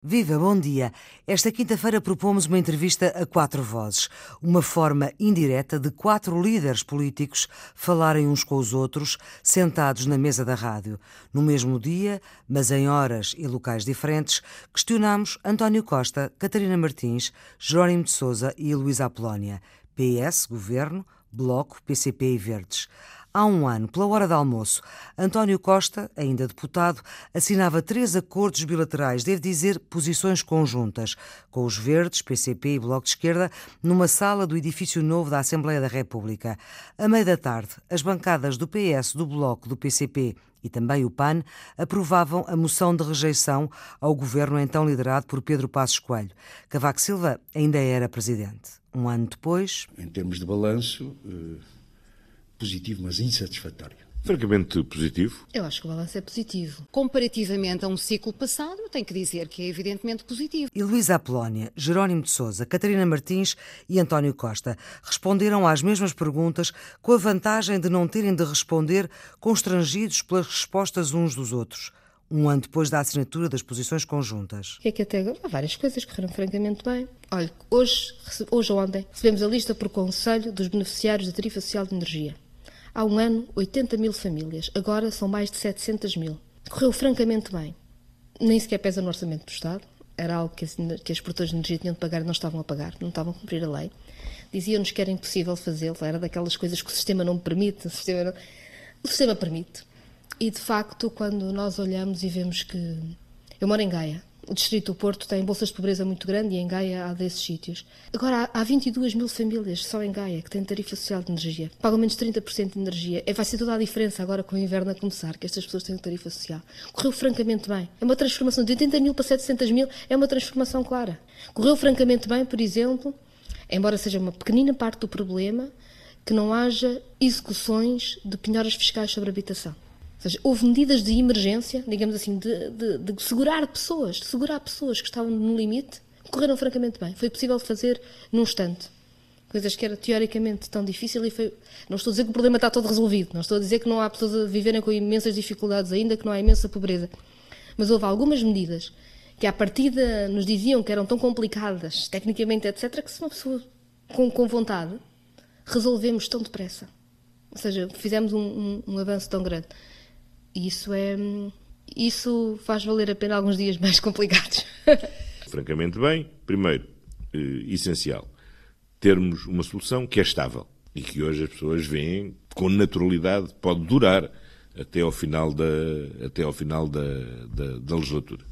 Viva, bom dia. Esta quinta-feira propomos uma entrevista a quatro vozes, uma forma indireta de quatro líderes políticos falarem uns com os outros, sentados na mesa da rádio. No mesmo dia, mas em horas e locais diferentes, questionamos António Costa, Catarina Martins, Jerónimo de Souza e Luísa Apolónia. PS, Governo, Bloco, PCP e Verdes. Há um ano, pela hora de almoço, António Costa, ainda deputado, assinava três acordos bilaterais, devo dizer posições conjuntas, com os Verdes, PCP e Bloco de Esquerda, numa sala do edifício novo da Assembleia da República. À meia da tarde, as bancadas do PS, do Bloco, do PCP e também o PAN aprovavam a moção de rejeição ao governo então liderado por Pedro Passos Coelho. Cavaco Silva ainda era presidente. Um ano depois. Em termos de balanço. Uh positivo, mas insatisfatório. Francamente positivo? Eu acho que o balanço é positivo. Comparativamente a um ciclo passado, eu tenho que dizer que é evidentemente positivo. E Luísa Apolónia, Jerónimo de Souza, Catarina Martins e António Costa responderam às mesmas perguntas com a vantagem de não terem de responder constrangidos pelas respostas uns dos outros um ano depois da assinatura das posições conjuntas. O que é que até agora? Há várias coisas que correram francamente bem. Olha, hoje, hoje ou ontem, recebemos a lista por conselho dos beneficiários da tarifa social de energia. Há um ano, 80 mil famílias. Agora são mais de 700 mil. Correu francamente bem. Nem sequer pesa no orçamento do Estado. Era algo que, que as produtores de energia tinham de pagar e não estavam a pagar, não estavam a cumprir a lei. Diziam-nos que era impossível fazê-lo. Era daquelas coisas que o sistema não permite. O sistema, não... o sistema permite. E de facto, quando nós olhamos e vemos que. Eu moro em Gaia. O distrito do Porto tem bolsas de pobreza muito grande e em Gaia há desses sítios. Agora, há 22 mil famílias só em Gaia que têm tarifa social de energia. Pagam menos 30% de energia. É, vai ser toda a diferença agora com o inverno a começar, que estas pessoas têm tarifa social. Correu francamente bem. É uma transformação de 80 mil para 700 mil, é uma transformação clara. Correu francamente bem, por exemplo, embora seja uma pequenina parte do problema, que não haja execuções de penhoras fiscais sobre habitação. Ou seja, houve medidas de emergência, digamos assim, de, de, de segurar pessoas, de segurar pessoas que estavam no limite, correram francamente bem. Foi possível fazer num instante. Coisas que era teoricamente tão difícil e foi. Não estou a dizer que o problema está todo resolvido, não estou a dizer que não há pessoas a viverem com imensas dificuldades ainda, que não há imensa pobreza. Mas houve algumas medidas que à partida nos diziam que eram tão complicadas, tecnicamente, etc., que se uma pessoa com, com vontade resolvemos tão depressa. Ou seja, fizemos um, um, um avanço tão grande. Isso é. Isso faz valer a pena alguns dias mais complicados. Francamente bem, primeiro, eh, essencial, termos uma solução que é estável e que hoje as pessoas veem com naturalidade pode durar até ao final da, até ao final da, da, da legislatura.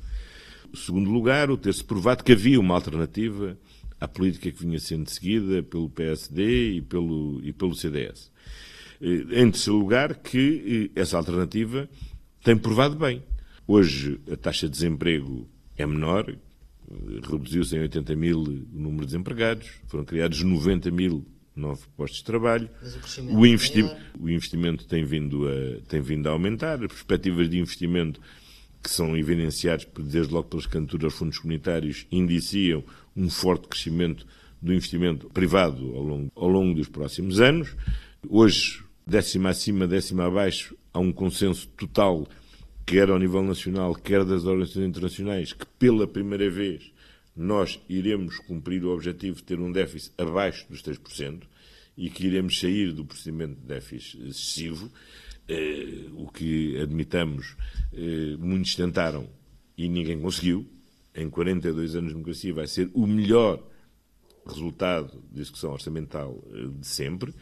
Em segundo lugar, o ter-se provado que havia uma alternativa à política que vinha sendo seguida pelo PSD e pelo, e pelo CDS. Eh, em terceiro lugar, que eh, essa alternativa tem provado bem. Hoje a taxa de desemprego é menor, eh, reduziu-se em 80 mil o número de desempregados, foram criados 90 mil novos postos de trabalho. O, o, investi é o, investimento tem vindo, a, tem vindo a aumentar, as perspectivas de investimento que são evidenciadas desde logo pelas candidaturas aos fundos comunitários indiciam um forte crescimento do investimento privado ao longo, ao longo dos próximos anos. Hoje décima acima, décima abaixo, há um consenso total, quer ao nível nacional, quer das organizações internacionais, que pela primeira vez nós iremos cumprir o objetivo de ter um déficit abaixo dos 3% e que iremos sair do procedimento de déficit excessivo, eh, o que admitamos, eh, muitos tentaram e ninguém conseguiu. Em 42 anos de democracia vai ser o melhor resultado de discussão orçamental eh, de sempre.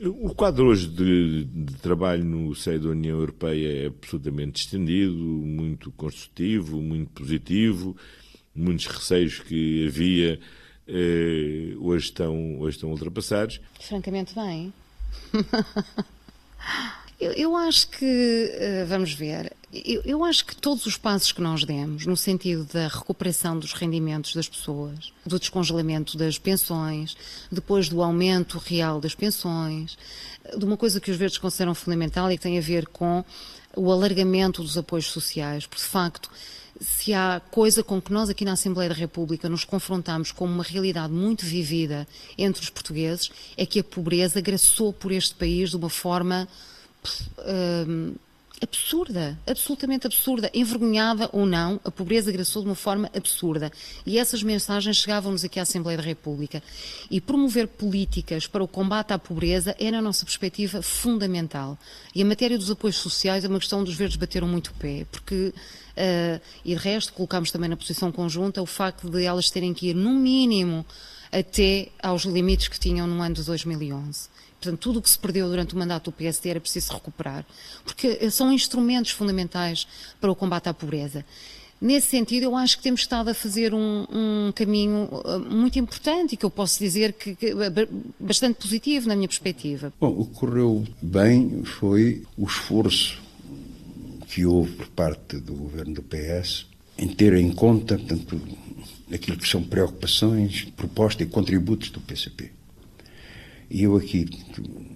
O quadro hoje de, de, trabalho no seio da União Europeia é absolutamente estendido, muito construtivo, muito positivo. Muitos receios que havia eh, hoje, estão, hoje estão ultrapassados. Francamente, bem. eu, eu, acho que, eh, vamos ver, eu, eu, acho que todos os passos que nós demos, no sentido da recuperação dos rendimentos das pessoas, do descongelamento das pensões, depois do aumento real das pensões, de uma coisa que os verdes consideram fundamental e que tem a ver com o alargamento dos apoios sociais, porque de facto se há coisa com que nós aqui na Assembleia da República nos confrontamos com uma realidade muito vivida entre os portugueses, é que a pobreza graçou por este país de uma forma hum, absurda, absolutamente absurda, envergonhada ou não, a pobreza agressou de uma forma absurda. E essas mensagens chegavam-nos aqui à Assembleia da República. E promover políticas para o combate à pobreza é, na nossa perspectiva, fundamental. E a matéria dos apoios sociais é uma questão dos verdes bateram muito o pé, porque Uh, e de resto, colocámos também na posição conjunta o facto de elas terem que ir, no mínimo, até aos limites que tinham no ano de 2011. Portanto, tudo o que se perdeu durante o mandato do PSD era preciso recuperar, porque são instrumentos fundamentais para o combate à pobreza. Nesse sentido, eu acho que temos estado a fazer um, um caminho uh, muito importante e que eu posso dizer que, que bastante positivo na minha perspectiva. Bom, o que correu bem foi o esforço que houve por parte do governo do PS em ter em conta portanto, aquilo que são preocupações, propostas e contributos do PCP. E eu aqui,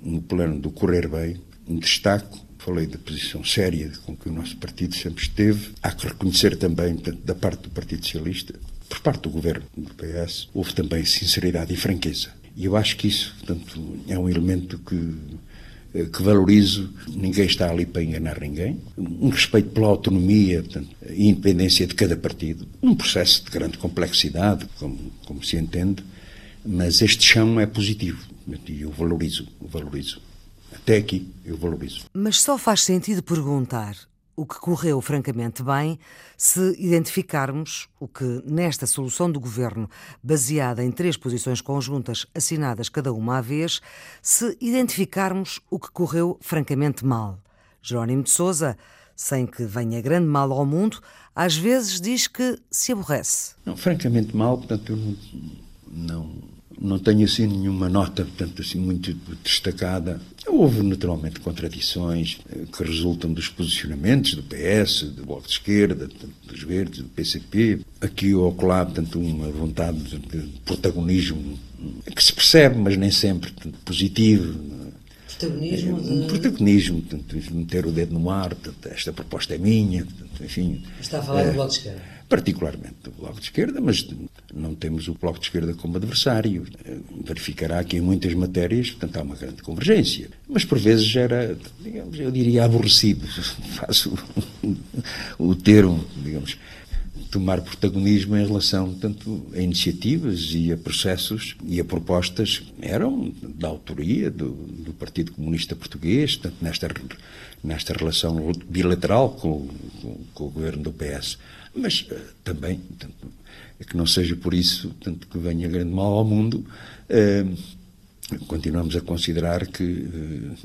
no plano do correr bem, destaco, falei da posição séria com que o nosso partido sempre esteve. Há que reconhecer também, portanto, da parte do Partido Socialista, por parte do governo do PS, houve também sinceridade e franqueza. E eu acho que isso, portanto, é um elemento que eh, que valorizo, ninguém está ali para enganar ninguém, um respeito pela autonomia portanto, e independência de cada partido, um processo de grande complexidade, como, como se entende, mas este chão é positivo e eu valorizo, valorizo. Até aqui eu valorizo. Mas só faz sentido perguntar o que correu francamente bem se identificarmos o que, nesta solução do governo, baseada em três posições conjuntas assinadas cada uma à vez, se identificarmos o que correu francamente mal. Jerónimo de Souza, sem que venha grande mal ao mundo, às vezes diz que se aborrece. Não, francamente mal, portanto, eu não, não não tenho assim nenhuma nota, portanto, assim, muito destacada. Houve naturalmente contradições eh, que resultam dos posicionamentos do PS, do Bloco de Esquerda, dos Verdes, do PCP. Aqui ou acolá, portanto, uma vontade de protagonismo que se percebe, mas nem sempre portanto, positivo. Protagonismo? De... Protagonismo, portanto, meter o dedo no ar, portanto, esta proposta é minha, portanto, enfim. Está a falar é, do Bloco de Esquerda? Particularmente do Bloco de Esquerda, mas não temos o Bloco de Esquerda como adversário. Verificará que em muitas matérias, portanto, há uma grande convergência. Mas por vezes era, digamos, eu diria aborrecido, faço o termo, digamos, tomar protagonismo em relação tanto a iniciativas e a processos e a propostas eram da autoria do, do Partido Comunista Português, tanto nesta, nesta relação bilateral com, com, com o governo do PS. Mas uh, também, tanto, é que não seja por isso tanto que venha grande mal ao mundo, uh, continuamos a considerar que uh,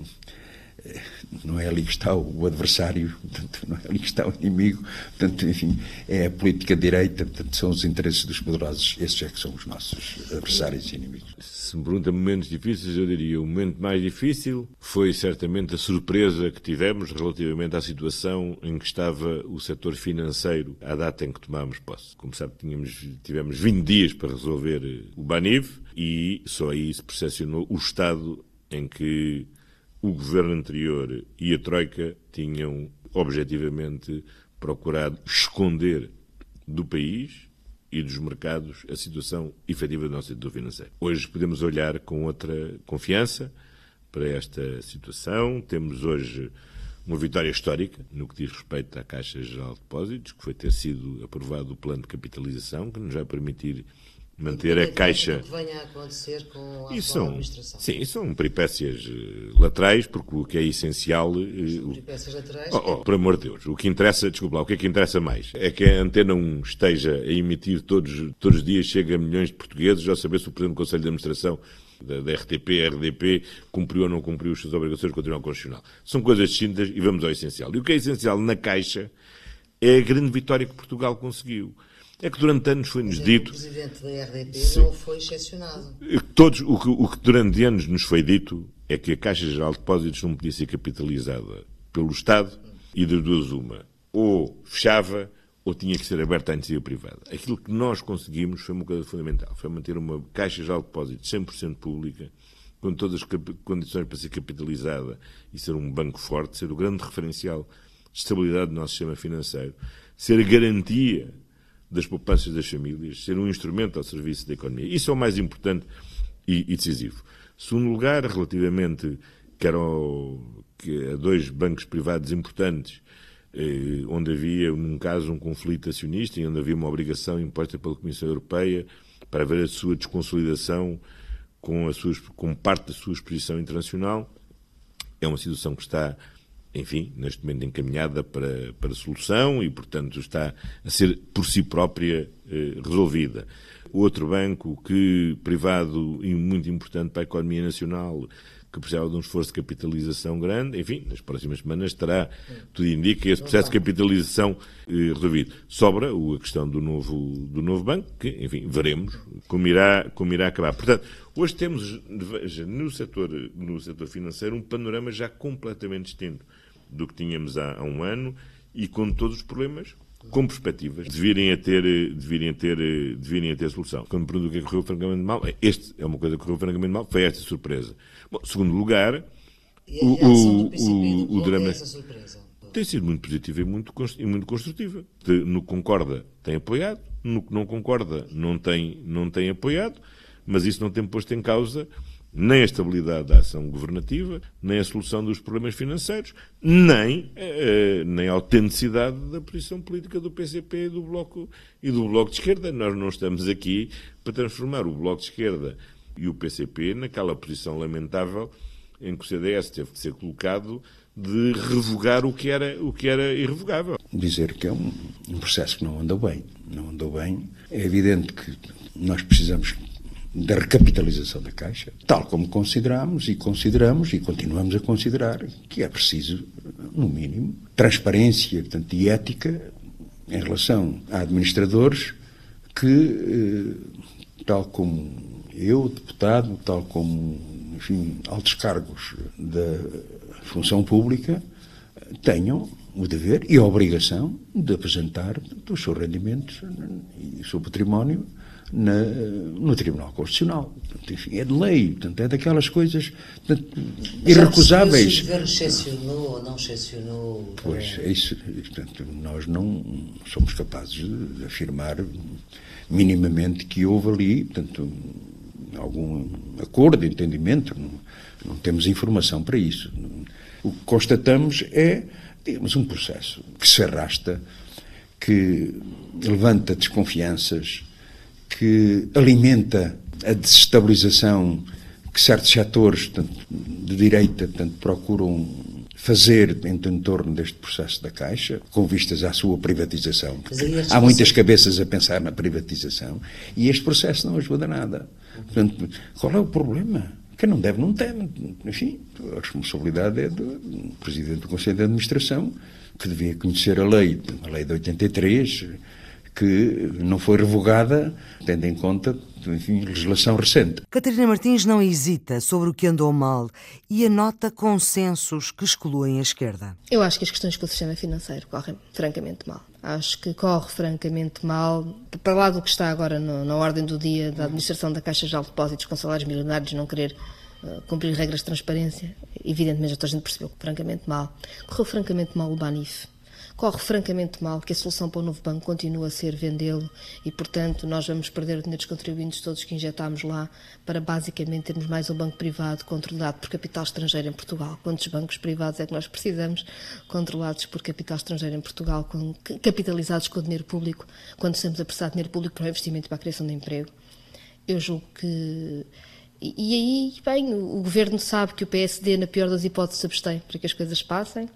não é ali que está o adversário, portanto, não é ali que está o inimigo, portanto, enfim, é a política direita, portanto, são os interesses dos poderosos, esses é que são os nossos adversários e inimigos. Se me pergunta momentos difíceis, eu diria o momento mais difícil foi certamente a surpresa que tivemos relativamente à situação em que estava o setor financeiro à data em que tomámos posse. Como sabe, tínhamos, tivemos 20 dias para resolver o BANIV e só aí se percepcionou o estado em que o governo anterior e a Troika tinham objetivamente procurado esconder do país e dos mercados a situação efetiva do nosso setor financeiro. Hoje podemos olhar com outra confiança para esta situação. Temos hoje uma vitória histórica no que diz respeito à Caixa Geral de Depósitos, que foi ter sido aprovado o plano de capitalização, que nos vai permitir manter a caixa. Que venha a acontecer com a são, administração. Sim, são peripécias uh, laterais, porque o que é essencial. Uh, peripécias laterais? Oh, oh, por amor de Deus, o que interessa, desculpa lá, o que é que interessa mais? É que a Antena 1 esteja a emitir todos, todos os dias, chega a milhões de portugueses, já saber se o Presidente do Conselho de Administração da, da RTP, RDP, cumpriu ou não cumpriu as suas obrigações com o Constitucional. São coisas distintas e vamos ao essencial. E o que é essencial na Caixa é a grande vitória que Portugal conseguiu é que durante anos foi-nos dito. O presidente da RDP sim, não foi excepcionado. Todos, o que, o que durante anos nos foi dito é que a Caixa Geral de Depósitos não podia ser capitalizada pelo Estado e das duas uma. Ou fechava ou tinha que ser aberta à iniciativa privada. Aquilo que nós conseguimos foi uma coisa fundamental. Foi manter uma Caixa Geral de Depósitos 100% pública, com todas as condições para ser capitalizada e ser um banco forte, ser o grande referencial de estabilidade do nosso sistema financeiro, ser a garantia das poupanças das famílias, ser um instrumento ao serviço da economia. Isso é o mais importante e, e decisivo. Segundo lugar, relativamente quer que a dois bancos privados importantes, eh, onde havia, num caso, um conflito acionista e onde havia uma obrigação imposta pela Comissão Europeia para ver a sua desconsolidação com, a sua, com parte da sua exposição internacional. É uma situação que está, enfim, neste momento encaminhada para, para solução e, portanto, está a ser por si própria eh, resolvida. Outro banco que privado e muito importante para a economia nacional que precisava de um esforço de capitalização grande. Enfim, nas próximas semanas terá, tudo indica, esse processo de capitalização eh, resolvido. Sobra a questão do novo, do novo banco, que, enfim, veremos como irá, como irá acabar. Portanto, hoje temos, veja, no setor, no setor financeiro, um panorama já completamente distinto do que tínhamos há, há um ano e com todos os problemas com perspectivas de virem a ter, de virem a ter, de virem a ter solução. Quando me pergunto o que é correu francamente mal, este é uma coisa que correu francamente mal, foi esta surpresa. Bom, segundo lugar, o, o, o, o drama tem sido muito positiva e muito, e muito construtiva. No que concorda, tem apoiado, no que não concorda, não tem, não tem apoiado, mas isso não tem posto em causa nem a estabilidade da ação governativa, nem a solução dos problemas financeiros, nem, eh, nem a autenticidade da posição política do PCP e do, Bloco, e do Bloco de Esquerda. Nós não estamos aqui para transformar o Bloco de Esquerda e o PCP naquela posição lamentável em que o CDS teve que ser colocado de revogar o que era, o que era irrevogável. Dizer que é um, um processo que não andou bem. Não andou bem. É evidente que nós precisamos da recapitalização da Caixa, tal como consideramos e consideramos e continuamos a considerar que é preciso, no mínimo, transparência portanto, e ética em relação a administradores que, eh, tal como eu, deputado, tal como, enfim, altos cargos da função pública, tenham o dever e a obrigação de apresentar os seus rendimentos e o seu património na, no Tribunal Constitucional. Portanto, enfim, é de lei, portanto, é daquelas coisas portanto, irrecusáveis. Se o governo excepcionou ou não excepcionou? Pois, é isso. Portanto, nós não somos capazes de afirmar minimamente que houve ali, portanto, algum acordo, entendimento. Não, não temos informação para isso. O que constatamos é, digamos, um processo que se arrasta, que levanta desconfianças, que alimenta a desestabilização que certos setores tanto, de direita tanto, procuram fazer em, em torno deste processo da Caixa, com vistas à sua privatização. Há muitas cabeças a pensar na privatização e este processo não ajuda nada. Portanto, qual é o problema? Quem não deve, não tem. Enfim, a responsabilidade é do Presidente do Conselho de Administração, que devia conhecer a lei, a lei de 83, que não foi revogada, tendo em conta enfim, legislação recente. Catarina Martins não hesita sobre o que andou mal e anota consensos que excluem a esquerda. Eu acho que as questões com o sistema financeiro correm francamente mal. Acho que corre francamente mal, para lá do que está agora no, na ordem do dia da administração da Caixa de Depósitos com salários milionários, não querer uh, cumprir regras de transparência, evidentemente já toda a gente percebeu que francamente mal. Correu francamente mal o Banif corre francamente mal, que a solução para o novo banco continua a ser vendê-lo e, portanto, nós vamos perder o dinheiro dos contribuintes todos que injetámos lá para basicamente termos mais um banco privado controlado por capital estrangeiro em Portugal. Quantos bancos privados é que nós precisamos controlados por capital estrangeiro em Portugal, com, capitalizados com dinheiro público, quando estamos a prestar dinheiro público para o investimento e para a criação de emprego? Eu julgo que e, aí, bem, o, governo sabe que o PSD, na pior das hipóteses, se abstém para que as coisas passem,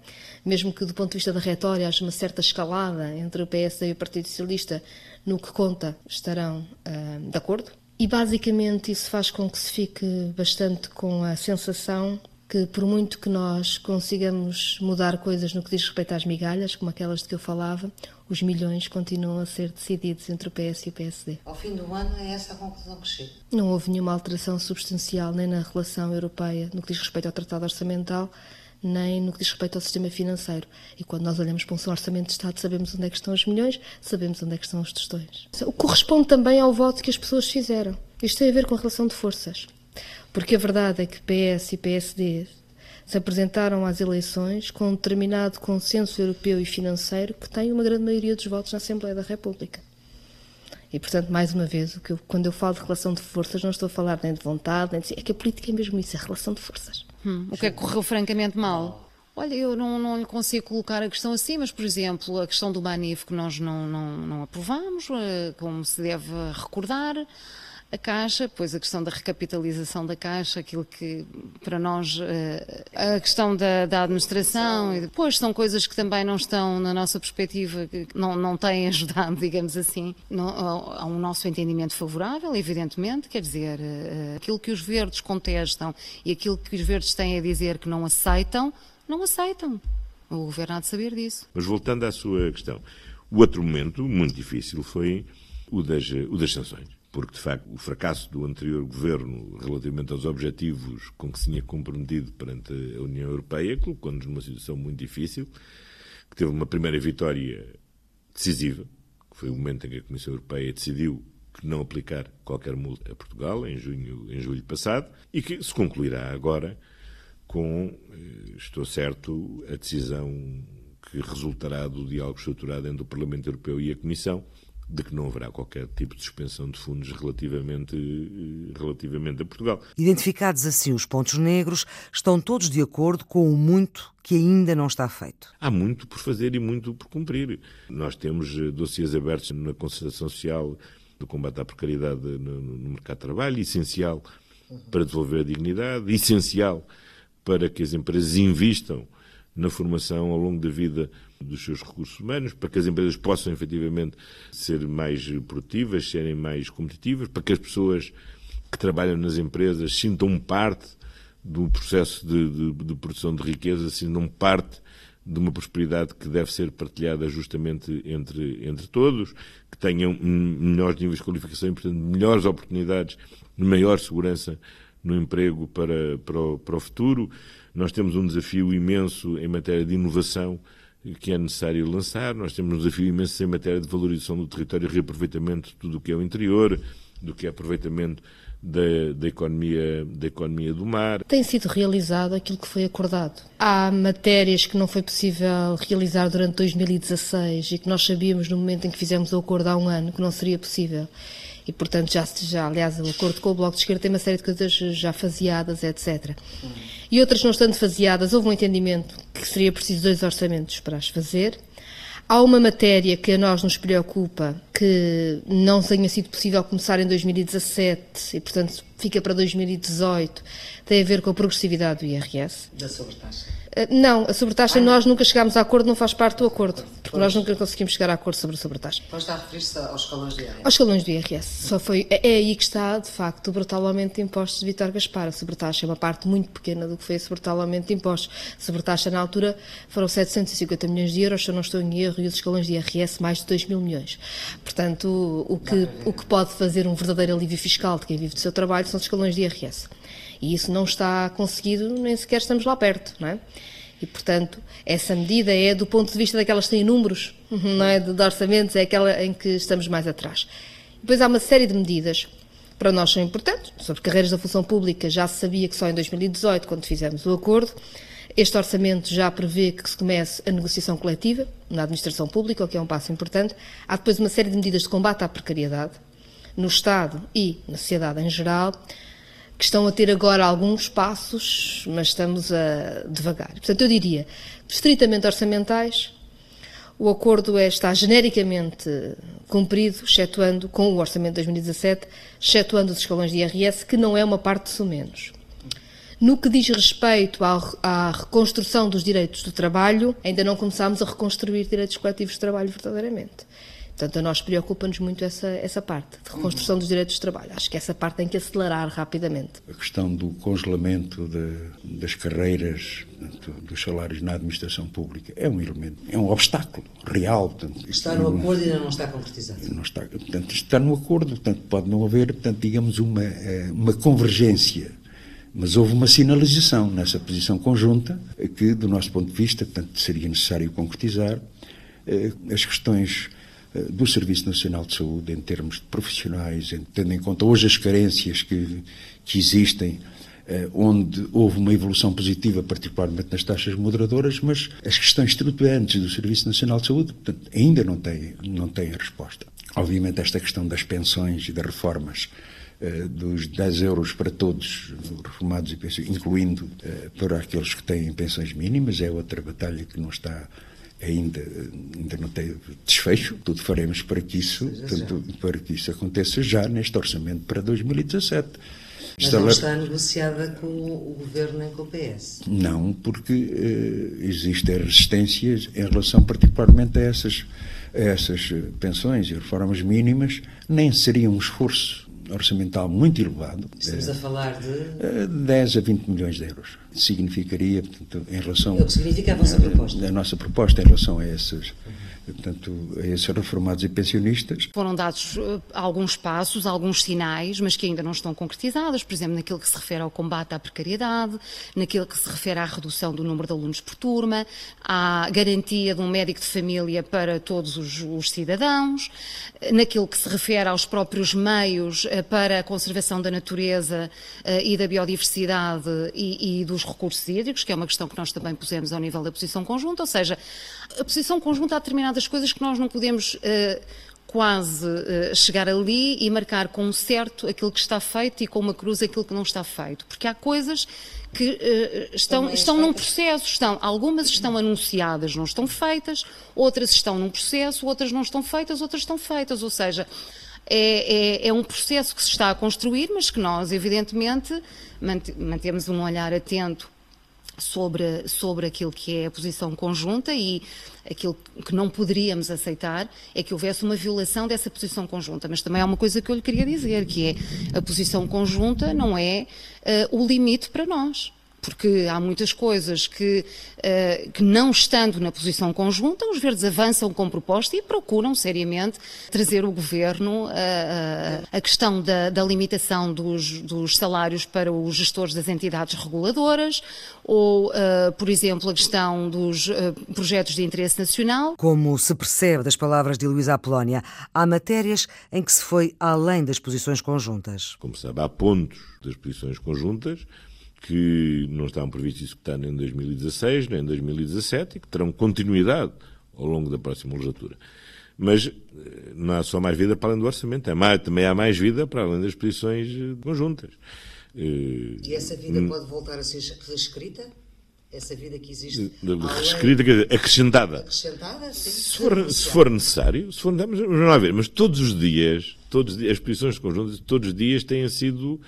mesmo que do ponto de vista da retória haja uma certa escalada entre o PSD e o Partido Socialista, no que conta estarão uh, de acordo. E basicamente isso faz com que se fique bastante com a sensação que por muito que nós consigamos mudar coisas no que diz respeito às migalhas, como aquelas de que eu falava, os milhões continuam a ser decididos entre o PS e o PSD. Ao fim do ano é essa a conclusão que chega. Não houve nenhuma alteração substancial nem na relação europeia no que diz respeito ao Tratado Orçamental, nem no que diz respeito ao sistema financeiro. E quando nós olhamos para um orçamento de Estado, sabemos onde é que estão os milhões, sabemos onde é que estão os tostões. O corresponde também ao voto que as pessoas fizeram. Isto tem a ver com a relação de forças. Porque a verdade é que PS e PSD se apresentaram às eleições com um determinado consenso europeu e financeiro que tem uma grande maioria dos votos na Assembleia da República. E, portanto, mais uma vez, eu, quando eu falo de relação de forças, não estou a falar nem de vontade, nem de... é que a política é mesmo isso, é relação de forças. Hum, o que é que correu francamente mal? Olha, eu não, não lhe consigo colocar a questão assim, mas, por exemplo, a questão do Banif que nós não, não, não aprovamos, eh, como se deve recordar, a Caixa, pois a questão da recapitalização da Caixa, aquilo que para nós, eh, a questão da, da administração, e depois são coisas que também não estão na nossa perspectiva, que não, não têm ajudado, digamos assim, a um nosso entendimento favorável, evidentemente, quer dizer, eh, aquilo que os verdes contestam e aquilo que os verdes têm a dizer que não aceitam, não aceitam. O governo há de saber disso. Mas voltando à sua questão, o outro momento muito difícil foi o das, o das sanções porque de facto o fracasso do anterior governo relativamente aos objetivos com que se tinha comprometido perante a União Europeia colocou-nos numa situação muito difícil, que teve uma primeira vitória decisiva, que foi o momento em que a Comissão Europeia decidiu que não aplicar qualquer multa a Portugal em junho, em julho passado, e que se concluirá agora com, eh, estou certo, a decisão que resultará do diálogo estruturado entre o Parlamento Europeu e a Comissão, de que não haverá qualquer tipo de suspensão de fundos relativamente, eh, relativamente a Portugal. Identificados assim os pontos negros, estão todos de acordo com o muito que ainda não está feito. Há muito por fazer e muito por cumprir. Nós temos eh, dossiês abertos na concertação social do combate à precariedade no, no mercado de trabalho, essencial para desenvolver a dignidade, essencial para que as empresas investam na formação ao longo da vida dos seus recursos humanos, para que as empresas possam efetivamente ser mais produtivas, serem mais competitivas, para que as pessoas que trabalham nas empresas sintam parte do processo de, de, de produção de riqueza, sintam parte de uma prosperidade que deve ser partilhada justamente entre, entre todos, que tenham melhores níveis de qualificação e, portanto, melhores oportunidades, maior segurança no emprego para, para, o, para o futuro. Nós temos um desafio imenso em matéria de inovação que é necessário lançar. Nós temos um desafio imenso em matéria de valorização do território e reaproveitamento de tudo o que é o interior, do que é aproveitamento da, da, economia, da economia do mar. Tem sido realizado aquilo que foi acordado. Há matérias que não foi possível realizar durante 2016 e que nós sabíamos no momento em que fizemos o acordo há um ano que não seria possível e, portanto, já, já aliás, o acordo com o Bloco de Esquerda tem uma série de coisas já faseadas, etc. E outras não estando faseadas, houve um entendimento que seria preciso dois orçamentos para as fazer. Há uma matéria que a nós nos preocupa, que não tenha sido possível começar em 2017 e, portanto, fica para 2018, tem a ver com a progressividade do IRS. Da sobretaxa. Eh, não, a sobretaxa ah, nós nunca chegámos a acordo, não faz parte do acordo, porque pois. nós nunca conseguimos chegar a acordo sobre a sobretaxa. Pois está a referir-se aos escalões do IRS. Aos escalões do IRS. Só foi, é, é aí que está, de facto, o brutal aumento de impostos de Vitor Gaspar. A sobretaxa é uma parte muito pequena do que foi esse brutal aumento de impostos. A sobretaxa, na altura, foram 750 milhões de euros, se eu não estou em erro, e os escalões de IRS mais de 2 mil milhões. Portanto, o que, o que pode fazer um verdadeiro alívio fiscal de quem vive do seu trabalho são os escalões de IRS. E isso não está conseguido, nem sequer estamos lá perto, não é? E, portanto, essa medida é do ponto de vista daquelas que têm números, não é de, de orçamentos, é aquela em que estamos mais atrás. Depois há uma série de medidas para nós são importantes. Sobre carreiras da função pública já se sabia que só em 2018, quando fizemos o acordo, este orçamento já prevê que se comece a negociação coletiva na administração pública, o que é um passo importante. Há depois uma série de medidas de combate à precariedade no Estado e na sociedade em geral que estão a ter agora alguns passos, mas estamos a devagar. Portanto, eu diria, estritamente orçamentais, o acordo é, está genericamente cumprido, excetuando, com o orçamento de 2017, excetuando os escalões de IRS, que não é uma parte de menos. No que diz respeito à, à, reconstrução dos direitos do trabalho, ainda não começámos a reconstruir direitos coletivos de trabalho verdadeiramente. Portanto, a nós preocupa-nos muito essa, essa parte de reconstrução dos direitos de trabalho. Acho que essa parte tem que acelerar rapidamente. A questão do congelamento de, das carreiras, portanto, dos salários na administração pública, é um elemento, é um obstáculo real. Portanto, está no não, acordo e ainda não está concretizado. Não está, portanto, está no acordo, portanto, pode não haver, portanto, digamos, uma, eh, uma convergência mas houve uma sinalização nessa posição conjunta que, do nosso ponto de vista, portanto, seria necessário concretizar eh, as questões do Serviço Nacional de Saúde em termos de profissionais, tendo em conta hoje as carências que, que existem, eh, onde houve uma evolução positiva, particularmente nas taxas moderadoras, mas as questões estruturantes do Serviço Nacional de Saúde portanto, ainda não têm, não têm resposta. Obviamente, esta questão das pensões e das reformas uh, dos 10 euros para todos, reformados e pensões, incluindo para aqueles que têm pensões mínimas, é outra batalha que não está ainda, ainda não tem desfecho. Tudo faremos para que isso, tanto, para que isso aconteça já neste orçamento para 2017. Mas não está negociada com o Governo nem com o PS? Não, porque uh, existem resistências em relação particularmente a essas, a essas pensões e reformas mínimas, nem seria um esforço orçamental muito elevado. Estamos a falar de? 10 a 20 milhões de euros. Significaria, portanto, em relação... É o que significa a? A, a nossa proposta em relação a esses... Uhum portanto, a esses reformados e pensionistas. Foram dados uh, alguns passos, alguns sinais, mas que ainda não estão concretizados, por exemplo, naquilo que se refere ao combate à precariedade, naquilo que se refere à redução do número de alunos por turma, à garantia de um médico de família para todos os, os cidadãos, naquilo que se refere aos próprios meios uh, para a conservação da natureza uh, e da biodiversidade e, e dos recursos hídricos, que é uma questão que nós também pusemos ao nível da posição conjunta, ou seja, a posição conjunta há determinadas coisas que nós não podemos uh, quase uh, chegar ali e marcar com um certo aquilo que está feito e com uma cruz aquilo que não está feito. Porque há coisas que uh, estão, estão num processo, estão, algumas estão anunciadas, não estão feitas, outras estão num processo, outras não estão feitas, outras estão feitas. Ou seja, é, é, é, um processo que se está a construir, mas que nós, evidentemente, mantemos um olhar atento sobre, sobre aquilo que é a posição conjunta e aquilo que não poderíamos aceitar é que houvesse uma violação dessa posição conjunta. Mas também há uma coisa que eu lhe queria dizer, que é a posição conjunta não é uh, o limite para nós porque há muitas coisas que, uh, que, não estando na posição conjunta, os verdes avançam com proposta e procuram seriamente trazer o governo uh, a questão da, da limitação dos, dos, salários para os gestores das entidades reguladoras, ou, uh, por exemplo, a questão dos projetos de interesse nacional. Como se percebe das palavras de Luísa Apolónia, há matérias em que se foi além das posições conjuntas. Como sabe, há pontos das posições conjuntas que não estavam previstos executar nem em 2016 nem em 2017 e que terão continuidade ao longo da próxima legislatura. Mas eh, não há só mais vida para além do orçamento, é mais, também há mais vida para além das posições eh, conjuntas. Eh, e essa vida hum, pode voltar a ser reescrita? Essa vida que existe. Reescrita, quer dizer, acrescentada. Acrescentada, sim. Se for, se for necessário, se for, mas, não há ver, mas todos os dias, todos os dias, as posições conjuntas, todos os dias têm sido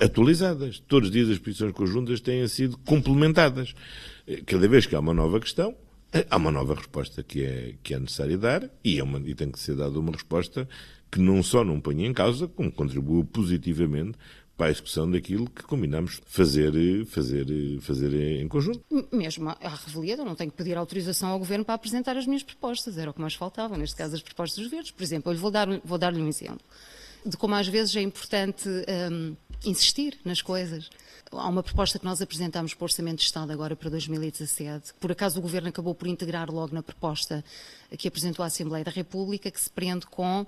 atualizadas. Todos os dias as posições conjuntas têm sido complementadas. Cada vez que há uma nova questão, há uma nova resposta que é, que é necessário dar e, é uma, e tem que ser dada uma resposta que não só não ponha em causa, como contribua positivamente para a execução daquilo que combinamos fazer, fazer, fazer em conjunto. Mesmo à revelia, eu não tenho que pedir autorização ao Governo para apresentar as minhas propostas, era o que mais faltava, neste caso as propostas dos verdes. Por exemplo, eu vou dar-lhe dar um exemplo de como às vezes é importante um, insistir nas coisas. Há uma proposta que nós apresentamos para o Orçamento de Estado agora para 2017, que por acaso o Governo acabou por integrar logo na proposta que apresentou à Assembleia da República, que se prende com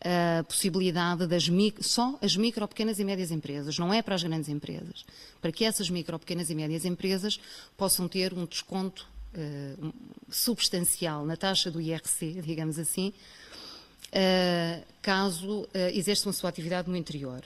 a possibilidade das só as micro, pequenas e médias empresas, não é para as grandes empresas, para que essas micro, pequenas e médias empresas possam ter um desconto uh, substancial na taxa do IRC, digamos assim, caso uh, exerçam a sua atividade no interior.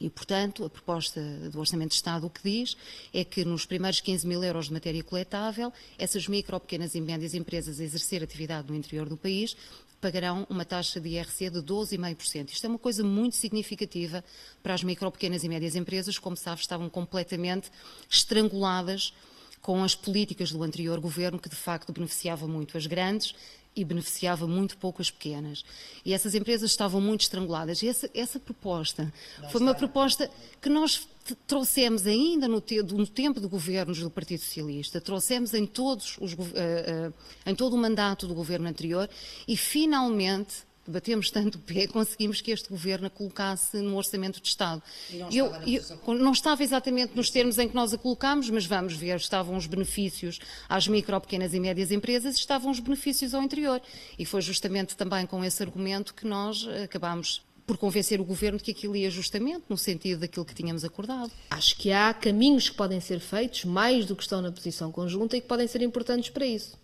E, portanto, a proposta do Orçamento de Estado o que diz é que nos primeiros 15 mil euros de matéria coletável, essas micro, pequenas e médias empresas a exercer atividade no interior do país pagarão uma taxa de IRC de 12,5%. Isto é uma coisa muito significativa para as micro, pequenas e médias empresas, como sabe, estavam completamente estranguladas com as políticas do anterior governo, que de facto beneficiava muito as grandes e beneficiava muito pouco as pequenas. E essas empresas estavam muito estranguladas. E essa, essa proposta Não foi está. uma proposta que nós trouxemos ainda no, te, no, tempo de governos do Partido Socialista, trouxemos em, todos os, uh, uh, em todo o mandato do governo anterior e finalmente batemos tanto o pé, conseguimos que este governo a colocasse no Orçamento de Estado. E não, eu, estava eu, não estava exatamente nos termos em que nós a colocámos, mas vamos ver, estavam os benefícios às micro, pequenas e médias empresas, estavam os benefícios ao interior. E foi justamente também com esse argumento que nós acabámos por convencer o governo de que aquilo ia justamente no sentido daquilo que tínhamos acordado. Acho que há caminhos que podem ser feitos, mais do que estão na posição conjunta, e que podem ser importantes para isso.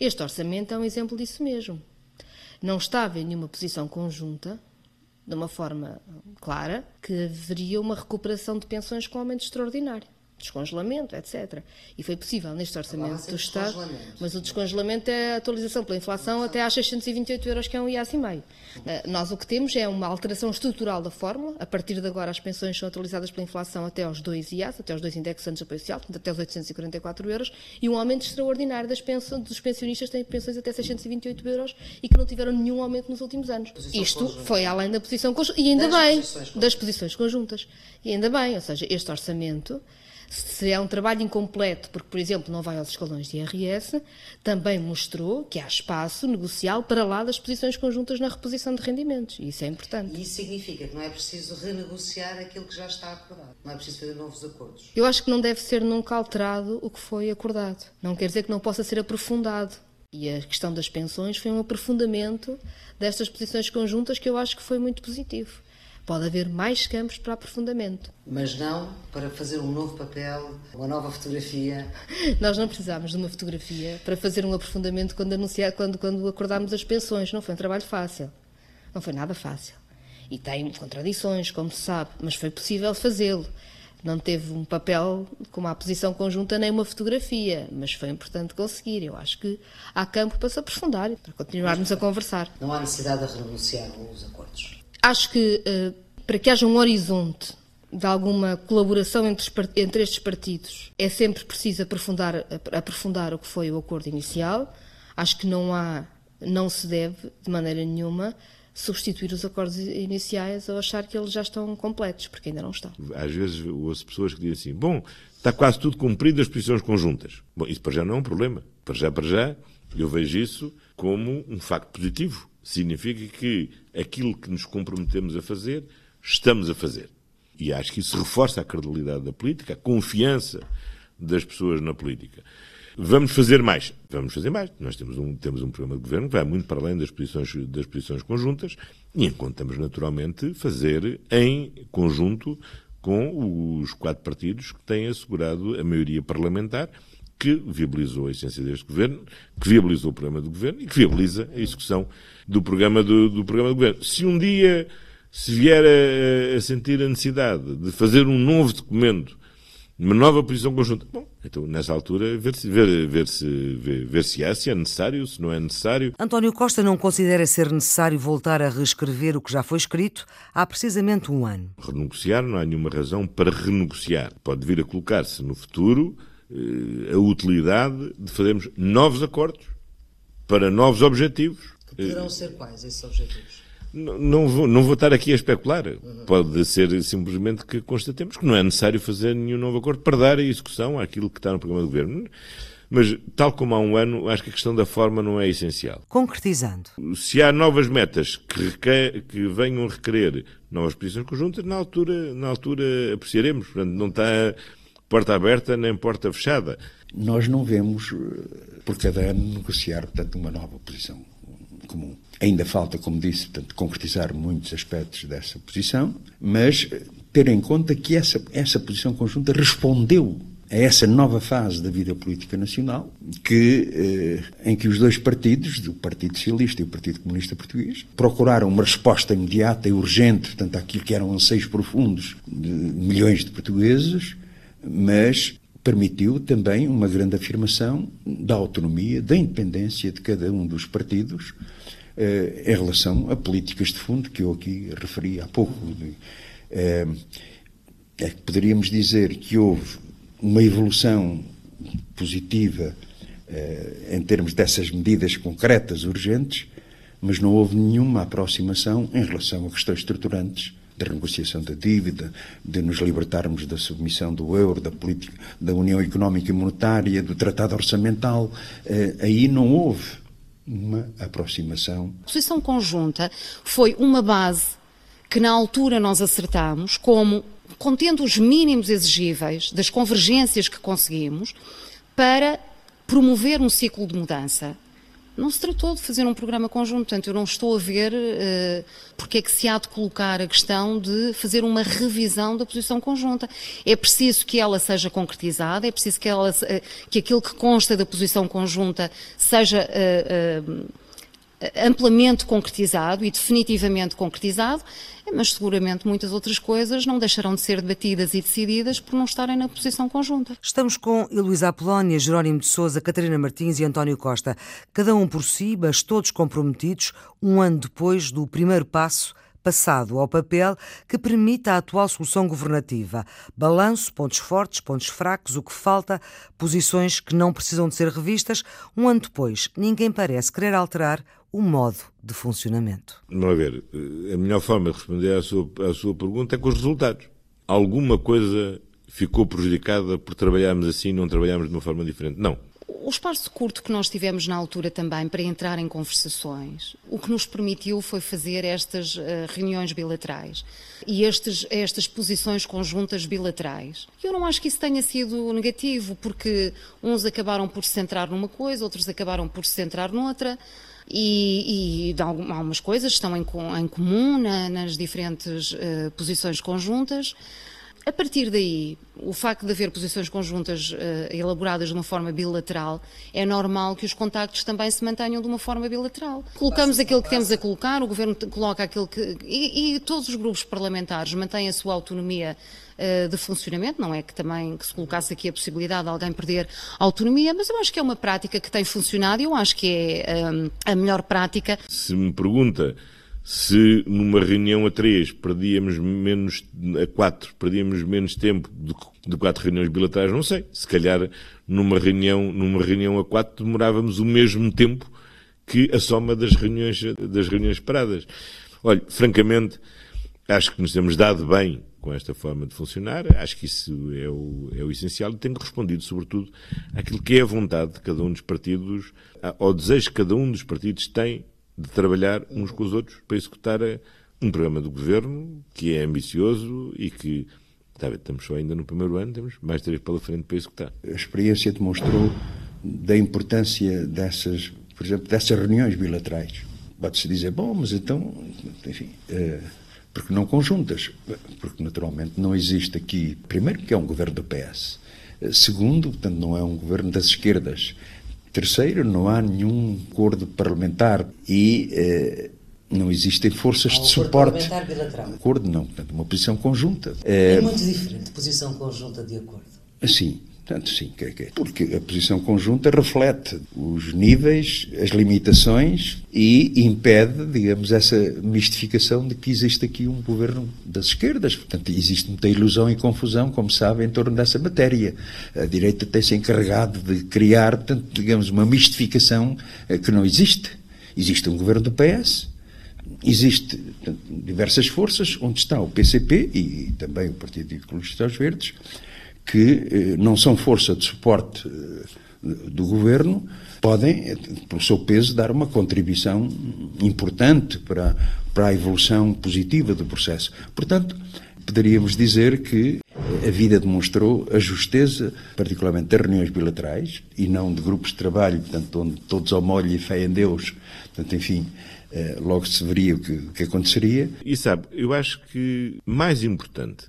Este orçamento é um exemplo disso mesmo não estava em nenhuma posição conjunta de uma forma clara que haveria uma recuperação de pensões com aumento extraordinário descongelamento, etc. E foi possível neste orçamento do Estado, mas o descongelamento é a atualização pela inflação até às 628 euros, que é um IAS e meio. Eh, nós o que temos é uma alteração estrutural da fórmula, a partir de agora as pensões são atualizadas pela inflação até aos dois IAS, até aos dois indexantes de apoio social, portanto até aos 844 euros, e um aumento extraordinário das pensões, dos pensionistas que têm pensões até 628 euros e que não tiveram nenhum aumento nos últimos anos. Posição Isto conjunta. foi além da posição conjunta, e ainda das bem, posições das posições conjuntas. E ainda bem, ou seja, este orçamento se é um trabalho incompleto, porque, por exemplo, não vai aos escalões de IRS, também mostrou que há espaço negocial para lá das posições conjuntas na reposição de rendimentos. E isso é importante. E isso significa que não é preciso renegociar aquilo que já está acordado. Não é preciso fazer novos acordos. Eu acho que não deve ser nunca alterado o que foi acordado. Não quer dizer que não possa ser aprofundado. E a questão das pensões foi um aprofundamento destas posições conjuntas que eu acho que foi muito positivo. Pode haver mais campos para aprofundamento. Mas não para fazer um novo papel, uma nova fotografia. Nós não precisámos de uma fotografia para fazer um aprofundamento quando, anunciar, quando, quando acordámos as pensões. Não foi um trabalho fácil. Não foi nada fácil. E tem contradições, como se sabe, mas foi possível fazê-lo. Não teve um papel como a posição conjunta nem uma fotografia, mas foi importante conseguir. Eu acho que há campo para se aprofundar e para continuarmos a conversar. Não há necessidade de renunciar aos acordos. Acho que uh, para que haja um horizonte de alguma colaboração entre, entre, estes partidos, é sempre preciso aprofundar, aprofundar o que foi o acordo inicial. Acho que não há, não se deve, de maneira nenhuma, substituir os acordos iniciais ou achar que eles já estão completos, porque ainda não estão. Às vezes ouço pessoas que dizem assim, bom, está quase tudo cumprido as posições conjuntas. Bom, isso para já não é um problema. Para já, para já, eu vejo isso como um facto positivo significa que aquilo que nos comprometemos a fazer, estamos a fazer. E acho que isso reforça a credibilidade da política, a confiança das pessoas na política. Vamos fazer mais. Vamos fazer mais. Nós temos um, temos um programa de governo que vai muito para além das posições, das posições conjuntas e encontramos naturalmente fazer em conjunto com os quatro partidos que têm assegurado a maioria parlamentar que viabilizou a essência deste governo, que viabilizou o programa do governo e que viabiliza a execução do programa do, do programa do governo. Se um dia se vier a, a, sentir a necessidade de fazer um novo documento, uma nova posição conjunta, bom, então nessa altura ver se, ver, ver se, ver, ver se há, se é necessário, se não é necessário. António Costa não considera ser necessário voltar a reescrever o que já foi escrito há precisamente um ano. Renegociar, não há nenhuma razão para renegociar. Pode vir a colocar-se no futuro a utilidade de fazermos novos acordos para novos objetivos. Que poderão ser quais esses objetivos? Não, não, vou, não vou estar aqui a especular. Uhum. Pode ser simplesmente que constatemos que não é necessário fazer nenhum novo acordo para dar a execução àquilo que está no programa do governo. Mas, tal como há um ano, acho que a questão da forma não é essencial. Concretizando. Se há novas metas que, requer, que venham requerer novas posições conjuntas, na altura, na altura apreciaremos. Portanto, não está porta aberta nem porta fechada. Nós não vemos, eh, por cada ano, negociar, portanto, uma nova posição comum. Ainda falta, como disse, portanto, concretizar muitos aspectos dessa posição, mas eh, ter em conta que essa, essa posição conjunta respondeu a essa nova fase da vida política nacional, que, eh, em que os dois partidos, o Partido Socialista e o Partido Comunista Português, procuraram uma resposta imediata e urgente, portanto, àquilo que eram anseios profundos de milhões de portugueses, mas permitiu também uma grande afirmação da autonomia, da independência de cada um dos partidos eh, em relação a políticas de fundo que eu aqui referi há pouco. Eh, é que poderíamos dizer que houve uma evolução positiva eh, em termos dessas medidas concretas, urgentes, mas não houve nenhuma aproximação em relação a questões estruturantes da renegociação da dívida, de nos libertarmos da submissão do euro, da política, da União Económica e Monetária, do Tratado Orçamental. Eh, aí não houve uma aproximação. A posição conjunta foi uma base que na altura nós acertamos como contendo os mínimos exigíveis das convergências que conseguimos para promover um ciclo de mudança não se tratou de fazer um programa conjunto, portanto, eu não estou a ver uh, porque é que se há de colocar a questão de fazer uma revisão da posição conjunta. É preciso que ela seja concretizada, é preciso que, ela, uh, que aquilo que consta da posição conjunta seja uh, amplamente concretizado e definitivamente concretizado, mas seguramente muitas outras coisas não deixarão de ser debatidas e decididas por não estarem na posição conjunta. Estamos com Heloísa Apolónia, Jerónimo de Souza, Catarina Martins e António Costa, cada um por si, mas todos comprometidos, um ano depois do primeiro passo passado ao papel que permita a atual solução governativa. Balanço, pontos fortes, pontos fracos, o que falta, posições que não precisam de ser revistas. Um ano depois, ninguém parece querer alterar o modo de funcionamento. Vamos ver, eh, a melhor forma de responder à sua, à sua pergunta é com os resultados. Alguma coisa ficou prejudicada por trabalharmos assim e não trabalharmos de uma forma diferente? Não. O espaço curto que nós tivemos na altura também para entrar em conversações, o que nos permitiu foi fazer estas uh, reuniões bilaterais e estes, estas posições conjuntas bilaterais. Eu não acho que isso tenha sido negativo, porque uns acabaram por se centrar numa coisa, outros acabaram por se centrar noutra. E, e algumas coisas estão em, em comum na, nas diferentes uh, posições conjuntas. A partir daí, o facto de haver posições conjuntas uh, elaboradas de uma forma bilateral, é normal que os contactos também se mantenham de uma forma bilateral. Colocamos aquilo que temos a colocar, o Governo coloca aquilo que. E, e todos os grupos parlamentares mantêm a sua autonomia uh, de funcionamento. Não é que também que se colocasse aqui a possibilidade de alguém perder autonomia, mas eu acho que é uma prática que tem funcionado e eu acho que é um, eh, a melhor prática. Se me pergunta se numa reunião a três perdíamos menos, a quatro, perdíamos menos tempo de quatro reuniões bilaterais, não sei. Se calhar numa reunião, numa reunião a quatro demorávamos o mesmo tempo que a soma das reuniões, das reuniões paradas. Olha, francamente, acho que nos temos dado bem com esta forma de funcionar. Acho que isso é o, é o essencial e tenho respondido, sobretudo, àquilo que é a vontade de cada um dos partidos, ao desejo que cada um dos partidos tem de trabalhar uns com os outros para executar eh, um programa do governo que é ambicioso e que tá estamos só ainda no primeiro ano, temos mais três pela frente para executar. A experiência demonstrou da importância dessas, por exemplo, dessas reuniões bilaterais. Pode-se dizer, bom, mas então, enfim, uh, porque não conjuntas? Porque naturalmente não existe aqui, primeiro, que é um governo do PS. Eh, segundo, portanto, não é um governo das esquerdas. Terceiro, não há nenhum acordo parlamentar e eh, não existem forças há um de suporte. Parlamentar bilateral. Acordo não, portanto, uma posição conjunta. É, é muito diferente posição conjunta de acordo. Sim, Portanto, sim, porque a posição conjunta reflete os níveis, as limitações e impede, digamos, essa mistificação de que existe aqui um governo das esquerdas. Portanto, existe muita ilusão e confusão, como sabe, em torno dessa matéria. A direita tem-se encarregado de criar, portanto, digamos, uma mistificação eh, que não existe. Existe um governo do PS, existe portanto, diversas forças, onde está o PCP e também o Partido Ecologista aos Verdes, que eh, não são força de suporte eh, do governo, podem, eh, pelo seu peso, dar uma contribuição importante para, para a evolução positiva do processo. Portanto, poderíamos dizer que a vida demonstrou a justeza, particularmente das reuniões bilaterais, e não de grupos de trabalho, portanto, onde todos ao molho e fé em Deus, portanto, enfim, logo se veria o que, o que aconteceria. E sabe, eu acho que mais importante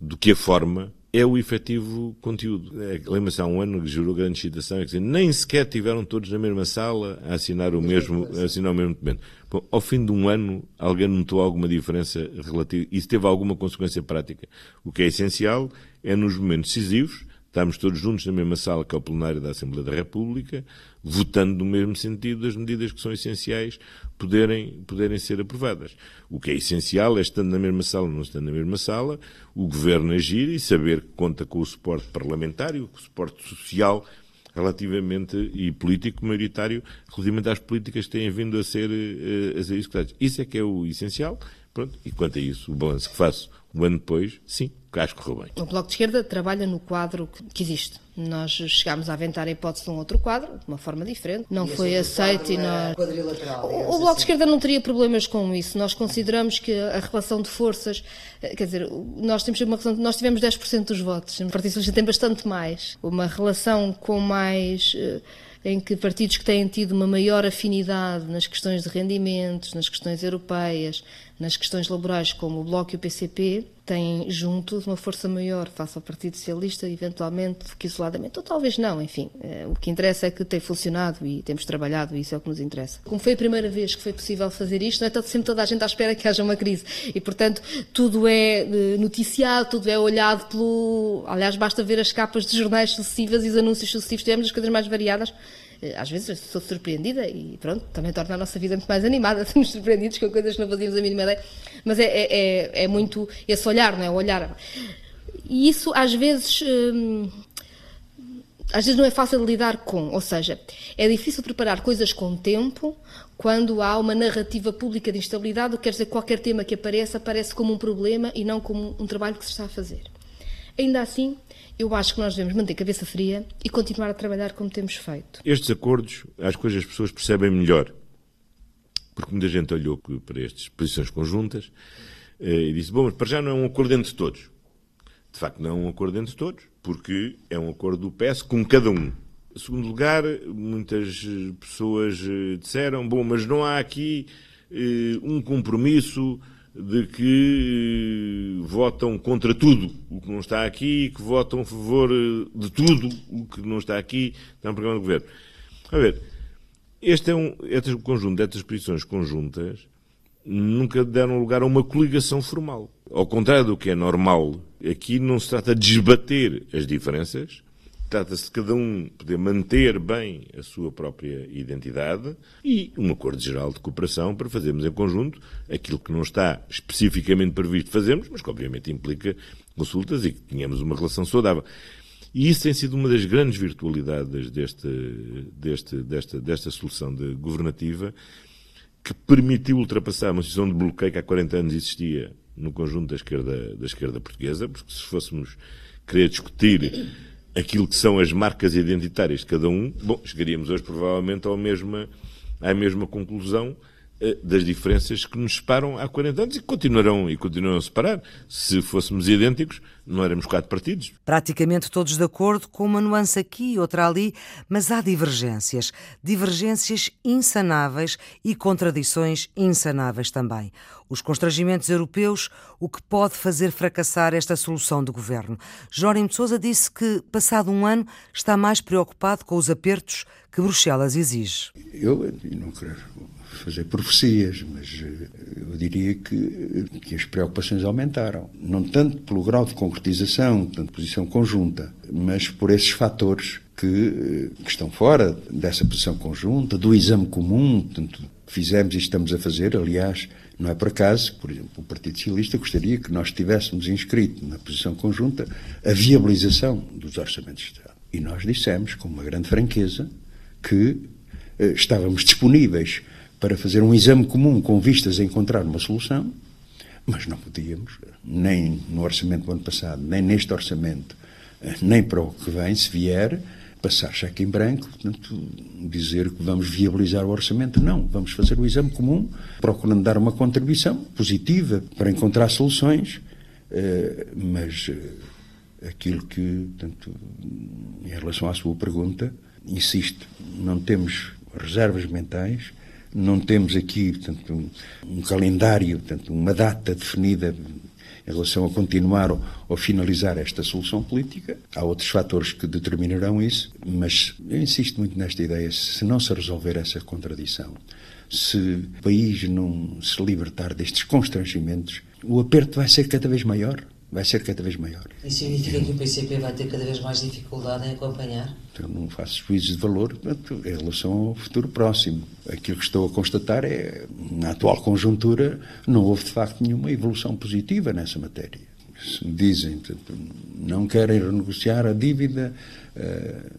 do que a forma é o efetivo conteúdo. É, Lembra-se há um ano que gerou grande excitação, é dizer, nem sequer tiveram todos na mesma sala a assinar o mesmo, a assinar o mesmo documento. Bom, ao fim de um ano, alguém notou alguma diferença relativa? Isso teve alguma consequência prática? O que é essencial é nos momentos decisivos, estamos todos juntos na mesma sala que é o plenário da Assembleia da República, votando no mesmo sentido as medidas que são essenciais poderem, poderem ser aprovadas. O que é essencial é, estando na mesma sala ou não estando na mesma sala, o Governo agir e saber que conta com o suporte parlamentário, com o suporte social relativamente e político maioritário relativamente às políticas que têm vindo a ser, eh, a ser executadas. Isso é que é o essencial. Pronto, e quanto a isso, o balanço que faço um ano depois, sim, acho que correu bem. O Bloco de Esquerda trabalha no quadro que existe. Nós chegámos a aventar a hipótese de um outro quadro, de uma forma diferente. Não e foi aceito e nós. O, o Bloco assim. de Esquerda não teria problemas com isso. Nós consideramos que a relação de forças. Eh, quer dizer, nós temos uma relação. Nós tivemos 10% dos votos. O Partido Socialista tem bastante mais. Uma relação com mais eh, em que partidos que têm tido uma maior afinidade nas questões de rendimentos, nas questões europeias, nas questões laborais, como o Bloco e o PCP, têm juntos uma força maior face ao Partido Socialista, eventualmente, do que isoladamente, ou talvez não, enfim. Eh, o que interessa é que tem funcionado e temos trabalhado e isso é o que nos interessa. Como foi a primeira vez que foi possível fazer isto, não é? Sempre toda a gente à espera que haja uma crise. E, portanto, tudo é eh, noticiado, tudo é olhado pelo... Aliás, basta ver as capas de jornais sucessivas e os anúncios sucessivos, tivemos as coisas mais variadas. Eh, às vezes sou surpreendida e pronto, também torna a nossa vida muito mais animada, sermos surpreendidos com coisas que não fazíamos a mínima ideia, mas é, é, é, é muito esse olhar, não é? O olhar. E isso às vezes. Hum, às vezes não é fácil de lidar com, ou seja, é difícil preparar coisas com tempo quando há uma narrativa pública de instabilidade, o que quer dizer que qualquer tema que apareça aparece como um problema e não como um trabalho que se está a fazer. Ainda assim, eu acho que nós devemos manter a cabeça fria e continuar a trabalhar como temos feito. Estes acordos, as coisas as pessoas percebem melhor. Porque muita gente olhou para estas posições conjuntas eh, e disse: Bom, mas para já não é um acordo entre todos. De facto, não é um acordo entre todos, porque é um acordo do PS com cada um. Em segundo lugar, muitas pessoas eh, disseram: Bom, mas não há aqui eh, um compromisso de que eh, votam contra tudo o que não está aqui, que votam a favor eh, de tudo o que não está aqui, está no programa do governo. A ver, este é um, este conjunto destas posições conjuntas nunca deram lugar a uma coligação formal. Ao contrário do que é normal, aqui não se trata de desbater as diferenças, Trata-se de cada um poder manter bem a sua própria identidade e um acordo geral de cooperação para fazermos em conjunto aquilo que não está especificamente previsto fazermos, mas que obviamente implica consultas e que tenhamos uma relação saudável. E isso tem sido uma das grandes virtualidades deste, deste, desta, desta solução de governativa que permitiu ultrapassar uma situação de bloqueio que há 40 anos existia no conjunto da esquerda, da esquerda portuguesa, porque se fôssemos querer discutir aquilo que são as marcas identitárias de cada um, bom, chegaríamos hoje provavelmente ao mesma, à mesma conclusão eh, das diferenças que nos separam há 40 anos e continuarão, e continuarão a separar. Se fôssemos idênticos, não éramos quatro partidos. Praticamente todos de acordo, com uma nuance aqui e outra ali, mas há divergências. Divergências insanáveis e contradições insanáveis também. Os constrangimentos europeus, o que pode fazer fracassar esta solução do governo. Jórim de Sousa disse que, passado um ano, está mais preocupado com os apertos que Bruxelas exige. Eu não quero fazer profecias, mas eh, eu diria que, que as preocupações aumentaram. Não tanto pelo grau de concretização, tanto posição conjunta, mas por esses fatores que, eh, que estão fora dessa posição conjunta, do exame comum, portanto, fizemos e estamos a fazer, aliás, não é por acaso, por exemplo, o Partido Socialista gostaria que nós tivéssemos inscrito na posição conjunta a viabilização dos orçamentos de Estado. E nós dissemos, com uma grande franqueza, que eh, estávamos disponíveis para fazer um exame comum com vistas a encontrar uma solução, mas não podíamos, nem no orçamento do ano passado, nem neste orçamento, nem para o que vem, se vier, passar cheque em branco, portanto, dizer que vamos viabilizar o orçamento. Não, vamos fazer o exame comum, procurando dar uma contribuição positiva para encontrar soluções, eh, mas eh, aquilo que, portanto, em relação à sua pergunta, insisto, não temos reservas mentais não temos aqui, portanto, um, um calendário, portanto, uma data definida em relação a continuar ou, ou, finalizar esta solução política. Há outros fatores que determinarão isso, mas eu insisto muito nesta ideia: se não se resolver essa contradição, se o país não se libertar destes constrangimentos, o aperto vai ser cada vez maior vai ser cada vez maior. Isso significa que o PCP vai ter cada vez mais dificuldade em acompanhar? Eu não faço juízes de valor portanto, em relação ao futuro próximo. Aquilo que estou a constatar é, na atual conjuntura, não houve de facto nenhuma evolução positiva nessa matéria. Se me dizem, portanto, não querem renegociar a dívida, uh,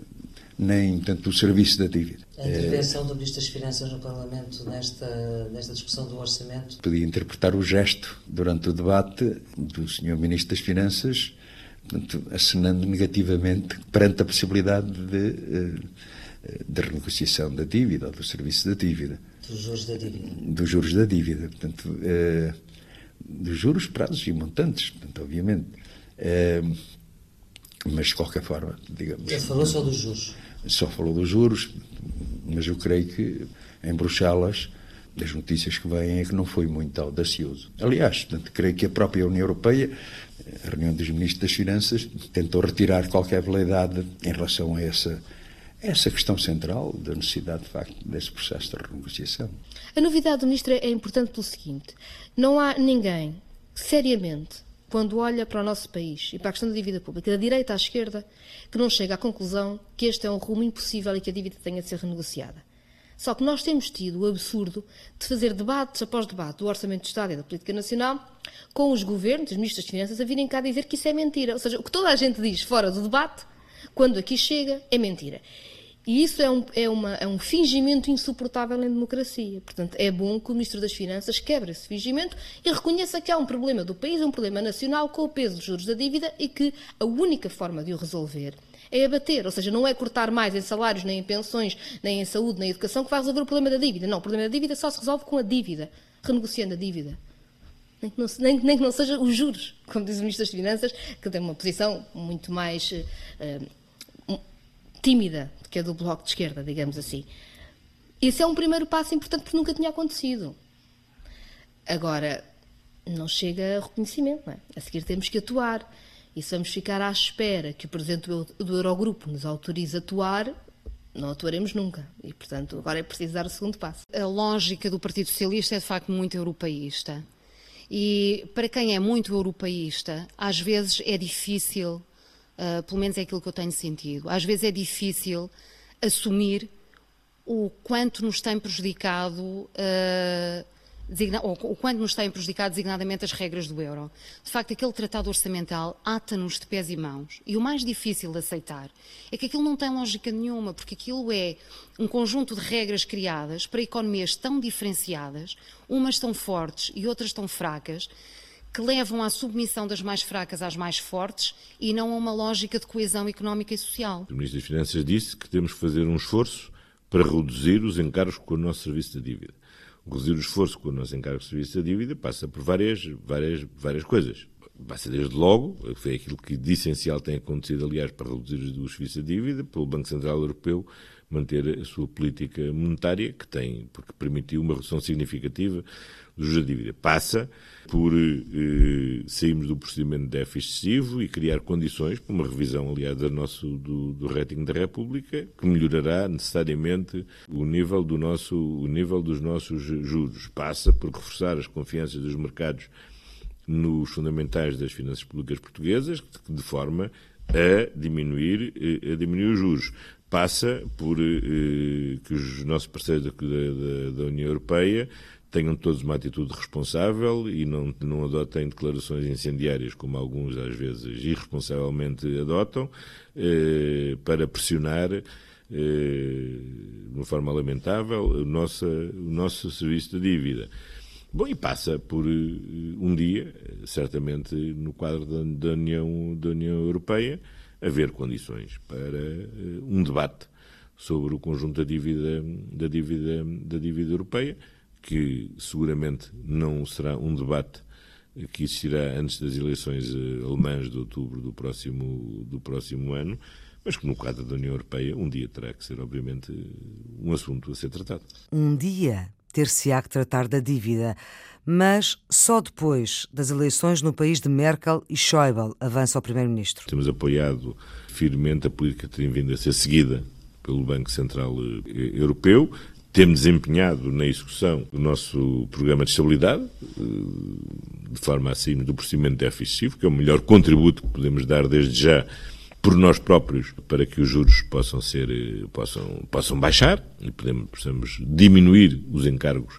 nem tanto o serviço da dívida. A intervenção do Ministro das Finanças no Parlamento nesta, nesta discussão do orçamento? Podia interpretar o gesto durante o debate do Sr. Ministro das Finanças, portanto, acenando negativamente perante a possibilidade de, eh, de renegociação da dívida ou do serviço da dívida. Dos juros da dívida. Dos juros da dívida. Portanto, eh, dos juros, prazos e montantes, portanto, obviamente. Eh, mas, de qualquer forma, digamos. Ele falou só dos juros só falou dos juros, mas eu creio que em Bruxelas das notícias que vêm é que não foi muito audacioso. Aliás, portanto, creio que a própria União Europeia, a reunião dos ministros das Finanças, tentou retirar qualquer validade em relação a essa, essa questão central da necessidade, de facto, desse processo de renegociação. A novidade do ministro é importante pelo seguinte: não há ninguém seriamente quando olha para o nosso país e para a questão da dívida pública, da direita à esquerda, que não chega à conclusão que este é um rumo impossível e que a dívida tenha de ser renegociada. Só que nós temos tido o absurdo de fazer debates após debate do Orçamento de Estado e da Política Nacional com os governos, os ministros das Finanças, a virem cá dizer que isso é mentira. Ou seja, o que toda a gente diz fora do debate, quando aqui chega, é mentira. E isso é um, é, uma, é um fingimento insuportável em democracia. Portanto, é bom que o Ministro das Finanças quebre esse fingimento e reconheça que há um problema do país, um problema nacional com o peso dos juros da dívida e que a única forma de o resolver é abater. Ou seja, não é cortar mais em salários, nem em pensões, nem em saúde, nem em educação que vai resolver o problema da dívida. Não, o problema da dívida só se resolve com a dívida, renegociando a dívida. Nem que, não, nem, nem que não seja os juros, como diz o Ministro das Finanças, que tem uma posição muito mais uh, tímida que é do Bloco de Esquerda, digamos assim. Esse é um primeiro passo importante porque nunca tinha acontecido. Agora, não chega a reconhecimento, não é? A seguir temos que atuar. E se vamos ficar à espera que o Presidente do Eurogrupo nos autorize a atuar, não atuaremos nunca. E, portanto, agora é preciso dar o segundo passo. A lógica do Partido Socialista é, de facto, muito europeísta. E para quem é muito europeísta, às vezes é difícil Uh, pelo menos é aquilo que eu tenho sentido. Às vezes é difícil assumir o quanto nos tem prejudicado, uh, o quanto nos têm prejudicado designadamente as regras do euro. De facto, aquele tratado orçamental ata-nos de pés e mãos. E o mais difícil de aceitar é que aquilo não tem lógica nenhuma, porque aquilo é um conjunto de regras criadas para economias tão diferenciadas, umas tão fortes e outras tão fracas, que levam à submissão das mais fracas às mais fortes e não a uma lógica de coesão económica e social. O Ministro das Finanças disse que temos que fazer um esforço para reduzir os encargos com o nosso serviço de dívida. Reduzir o esforço com o nosso encargo de serviço da dívida passa por várias, várias, várias coisas. Passa desde logo, foi aquilo que de essencial tem acontecido, aliás, para reduzir o serviço da dívida, pelo Banco Central Europeu manter a sua política monetária, que tem, porque permitiu uma redução significativa dívida. Passa por eh, sairmos do procedimento de déficit excessivo e criar condições para uma revisão, aliás, do, nosso, do, do rating da República, que melhorará necessariamente o nível, do nosso, o nível dos nossos juros. Passa por reforçar as confianças dos mercados nos fundamentais das finanças públicas portuguesas, de forma a diminuir, eh, a diminuir os juros. Passa por eh, que os nossos parceiros da, da, da União Europeia tenham todos uma atitude responsável e não, não adotem declarações incendiárias, como alguns às vezes irresponsavelmente adotam, eh, para pressionar eh, de uma forma lamentável o nosso, o nosso serviço de dívida. Bom, e passa por eh, um dia, certamente no quadro da, da, União, da União Europeia, haver condições para uh, um debate sobre o conjunto da dívida, da dívida, da dívida europeia, que seguramente não será um debate que existirá antes das eleições eh, alemãs de outubro do próximo, do próximo ano, mas que no quadro da União Europeia um dia terá que ser, obviamente, um assunto a ser tratado. Um dia ter-se-á que tratar da dívida, mas só depois das eleições no país de Merkel e Schäuble, avança o Primeiro-Ministro. Temos apoiado firmemente a política que tem vindo a ser seguida pelo Banco Central eh, Europeu, temos empenhado na execução do nosso programa de estabilidade, eh, de forma a sairmos do procedimento de excessivo, que é o melhor contributo que podemos dar desde já por nós próprios para que os juros possam ser eh, possam possam baixar e podemos possamos diminuir os encargos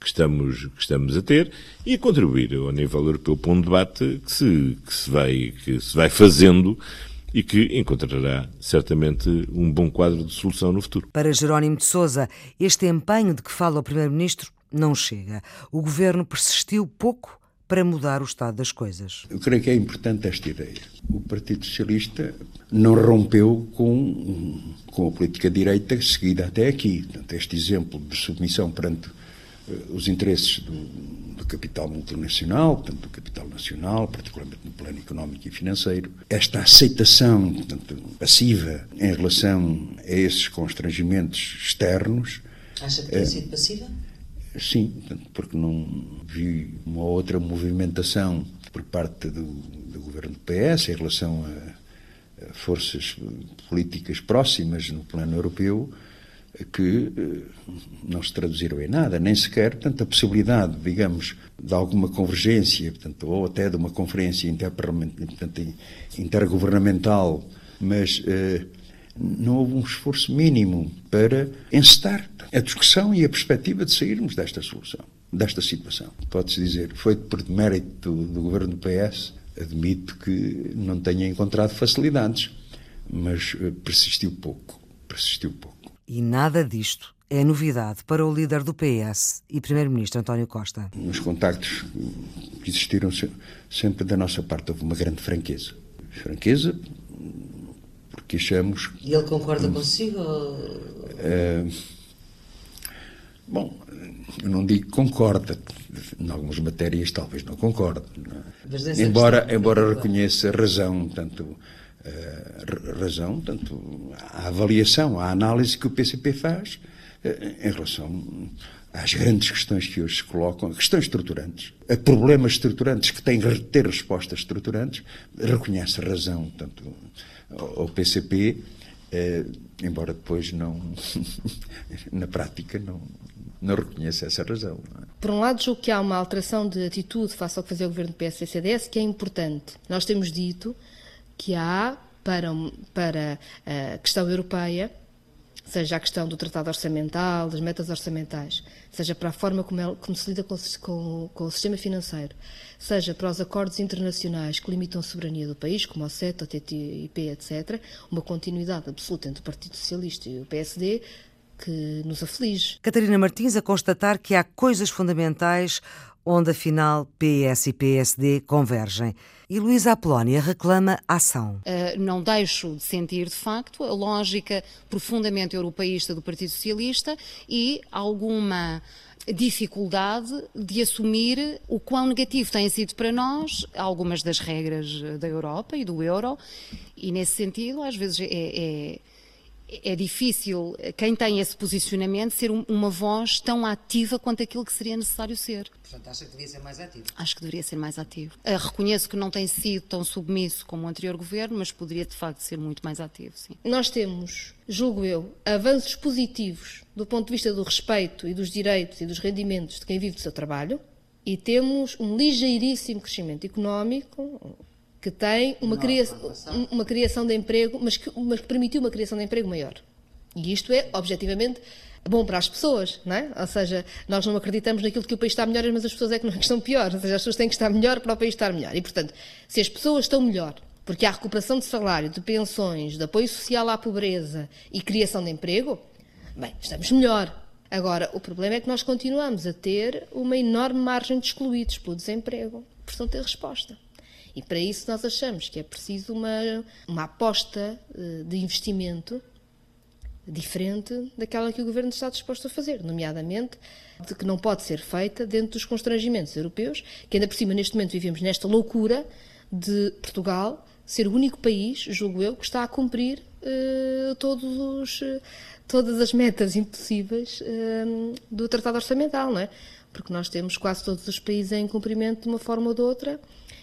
que estamos que estamos a ter e contribuir ao nível europeu para um debate que se que se vai que se vai fazendo e que encontrará certamente um bom quadro de solução no futuro. Para Jerónimo de Sousa, este empenho de que fala o Primeiro-Ministro não chega. O governo persistiu pouco para mudar o estado das coisas. Eu creio que é importante esta ideia. O Partido Socialista não rompeu com, com a política direita seguida até aqui. Portanto, este exemplo de submissão perante uh, os interesses do, do capital multinacional, portanto, do capital nacional, particularmente no plano económico e financeiro. Esta aceitação portanto, passiva em relação a esses constrangimentos externos. Acha que tem é, sido passiva? Sim, porque não vi uma outra movimentação por parte do, do governo do PS em relação a, a, forças políticas próximas no plano europeu que eh, não se traduziram em nada, nem sequer portanto, a possibilidade, digamos, de alguma convergência, portanto, ou até de uma conferência intergovernamental, mas eh, não houve um esforço mínimo para encetar a discussão e a perspectiva de sairmos desta solução, desta situação. Pode-se dizer, foi por mérito do, do governo do PS, admito que não tenha encontrado facilidades, mas eh, persistiu pouco, persistiu pouco. E nada disto é novidade para o líder do PS e Primeiro-Ministro António Costa. Nos contactos que existiram sempre da nossa parte houve uma grande franqueza. Franqueza porque achamos... E ele concorda um, consigo? Ou... Uh, bom, eu não digo concorda. Em algumas matérias talvez não concorde. Não é? embora embora reconheça razão, tanto uh, razão, tanto a avaliação, a análise que o PCP faz uh, em relação às grandes questões que hoje se colocam, questões estruturantes, a problemas estruturantes que têm que ter respostas estruturantes, reconhece razão, tanto ao PCP, eh, embora depois não, na prática, não, não reconheça essa razão. É? Por um lado, julgo que há uma alteração de atitude face ao que fazia o governo do PS e CDS que é importante. Nós temos dito que há para, para a questão europeia, seja a questão do tratado orçamental, das metas orçamentais, seja para a forma como, como se lida com, com, com, o sistema financeiro, seja para os acordos internacionais que limitam a soberania do país, como o CETA, o TTIP, etc., uma continuidade absoluta entre o Partido Socialista e o PSD, que nos aflige. Catarina Martins a constatar que há coisas fundamentais onde afinal PS e PSD convergem. E Luísa Apolónia reclama ação. Uh, não deixo de sentir, de facto, a lógica profundamente europeísta do Partido Socialista e alguma dificuldade de assumir o quão negativo têm sido para nós algumas das regras da Europa e do euro, e nesse sentido, às vezes é, é é difícil quem tem esse posicionamento ser uma voz tão ativa quanto aquilo que seria necessário ser. Portanto, acha que deveria ser mais ativo? Acho que deveria ser mais ativo. Uh, reconheço que não tem sido tão submisso como o anterior governo, mas poderia de facto ser muito mais ativo, sim. Nós temos, julgo eu, avanços positivos do ponto de vista do respeito e dos direitos e dos rendimentos de quem vive do seu trabalho, e temos um ligeiríssimo crescimento económico que tem uma, cria uma criação de emprego, mas que, mas que permitiu uma criação de emprego maior. E isto é, objetivamente, bom para as pessoas, não é? Ou seja, nós não acreditamos naquilo que o país está melhor, mas as pessoas é que não estão pior. Ou seja, as pessoas têm que estar melhor para o país estar melhor. E, portanto, se as pessoas estão melhor, porque há recuperação de salário, de pensões, de apoio social à pobreza e criação de emprego, bem, estamos melhor. Agora, o problema é que nós continuamos a ter uma enorme margem de excluídos pelo desemprego, por não ter resposta. E para isso nós achamos que é preciso uma, uma aposta eh, de investimento diferente daquela que o Governo está disposto a fazer, nomeadamente de que não pode ser feita dentro dos constrangimentos europeus, que ainda por cima neste momento vivemos nesta loucura de Portugal ser o único país, julgo eu, que está a cumprir uh, todos os, todas as metas impossíveis do Tratado Orçamental, não é? Porque nós temos quase todos os países em cumprimento de uma forma ou de outra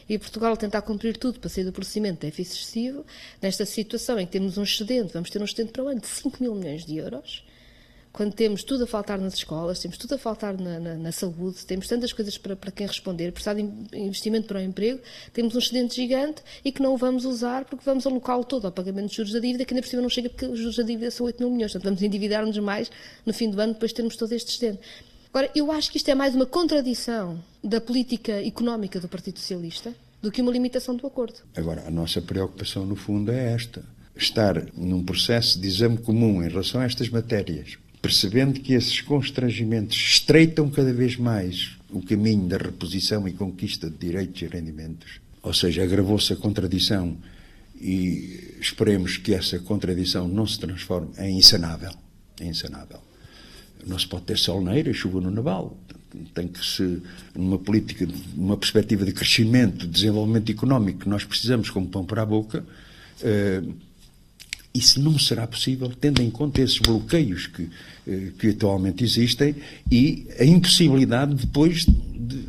e Portugal tentar cumprir tudo para sair do procedimento de déficit excessivo, nesta situação em que temos um excedente, vamos ter um excedente para o ano de 5 mil milhões de euros, quando temos tudo a faltar nas escolas, temos tudo a faltar na, na, na saúde, temos tantas coisas para, para quem responder, precisar de investimento para o emprego, temos um excedente gigante e que não o vamos usar porque vamos alocá-lo todo ao pagamento de juros da dívida, que ainda por cima não chega porque os juros da dívida são 8 mil milhões. Portanto, vamos endividar-nos mais no fim do ano depois de termos todo este excedente. Agora, eu acho que isto é mais uma contradição da política económica do Partido Socialista do que uma limitação do acordo. Agora, a nossa preocupação, no fundo, é esta: estar num processo de exame comum em relação a estas matérias, percebendo que esses constrangimentos estreitam cada vez mais o caminho da reposição e conquista de direitos e rendimentos. Ou seja, agravou-se a contradição e esperemos que essa contradição não se transforme em insanável. É insanável. Não se pode ter solneira e chuva no naval. Tem que se, numa política, numa perspectiva de crescimento, de desenvolvimento económico que nós precisamos como pão para a boca, eh, Isso não será possível, tendo em conta esses bloqueios que, eh, que atualmente existem e a impossibilidade depois de,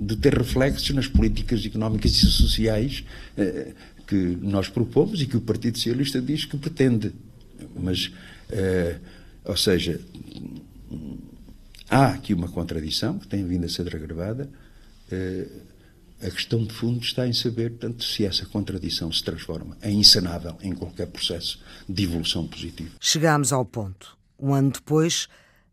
de ter reflexos nas políticas económicas e sociais eh, que nós propomos e que o Partido Socialista diz que pretende. Mas, ou seja, há aqui uma contradição que tem vindo a ser agravada. A questão de fundo está em saber, tanto se essa contradição se transforma em insanável em qualquer processo de evolução positiva. Chegámos ao ponto. Um ano depois,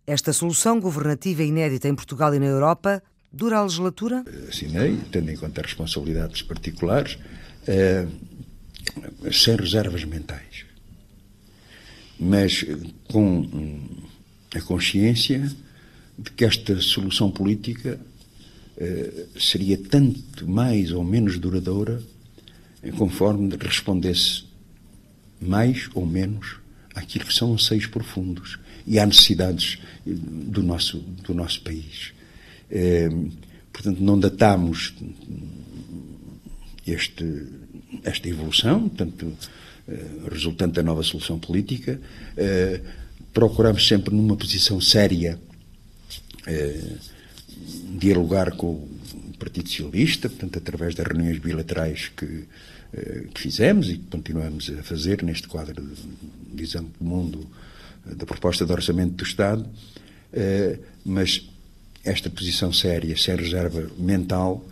esta solução governativa inédita em Portugal e na Europa dura a legislatura? Assinei, tendo em conta as responsabilidades particulares, eh, sem reservas mentais. Mas com a consciência de que esta solução política eh, seria tanto mais ou menos duradoura conforme respondesse mais ou menos àquilo que são anseios profundos e às necessidades eh, do nosso, do nosso país. Eh, portanto, não datamos este, esta evolução, tanto resultante da nova solução política, procuramos sempre numa posição séria dialogar com o Partido Socialista, portanto, através das reuniões bilaterais que, eh, que fizemos e que continuamos a fazer neste quadro de, exame do, da proposta de orçamento do Estado, eh, mas esta posição séria, sem reserva mental,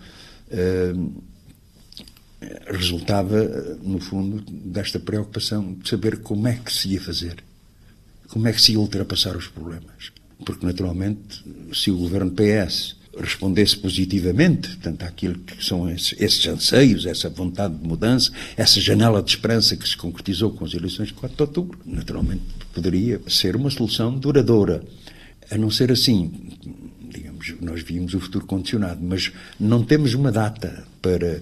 eh, resultava, no fundo, desta preocupação de saber como é que se ia fazer, como é que se ia ultrapassar os problemas. Porque, naturalmente, se o governo PS respondesse positivamente, portanto, àquilo que são esses, esses, anseios, essa vontade de mudança, essa janela de esperança que se concretizou com as eleições de 4 de outubro, naturalmente poderia ser uma solução duradoura. A não ser assim, digamos, nós vimos o futuro condicionado, mas não temos uma data para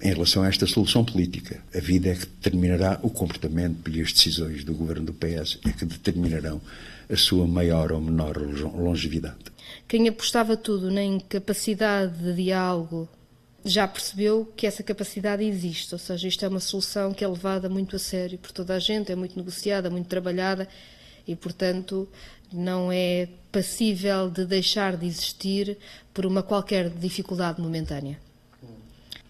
em relação a esta solução política. A vida é que determinará o comportamento e as decisões do governo do PS é que determinarão a sua maior ou menor longevidade. Quem apostava tudo na incapacidade de diálogo já percebeu que essa capacidade existe, ou seja, isto é uma solução que é levada muito a sério por toda a gente, é muito negociada, muito trabalhada e, portanto, não é passível de deixar de existir por uma qualquer dificuldade momentânea.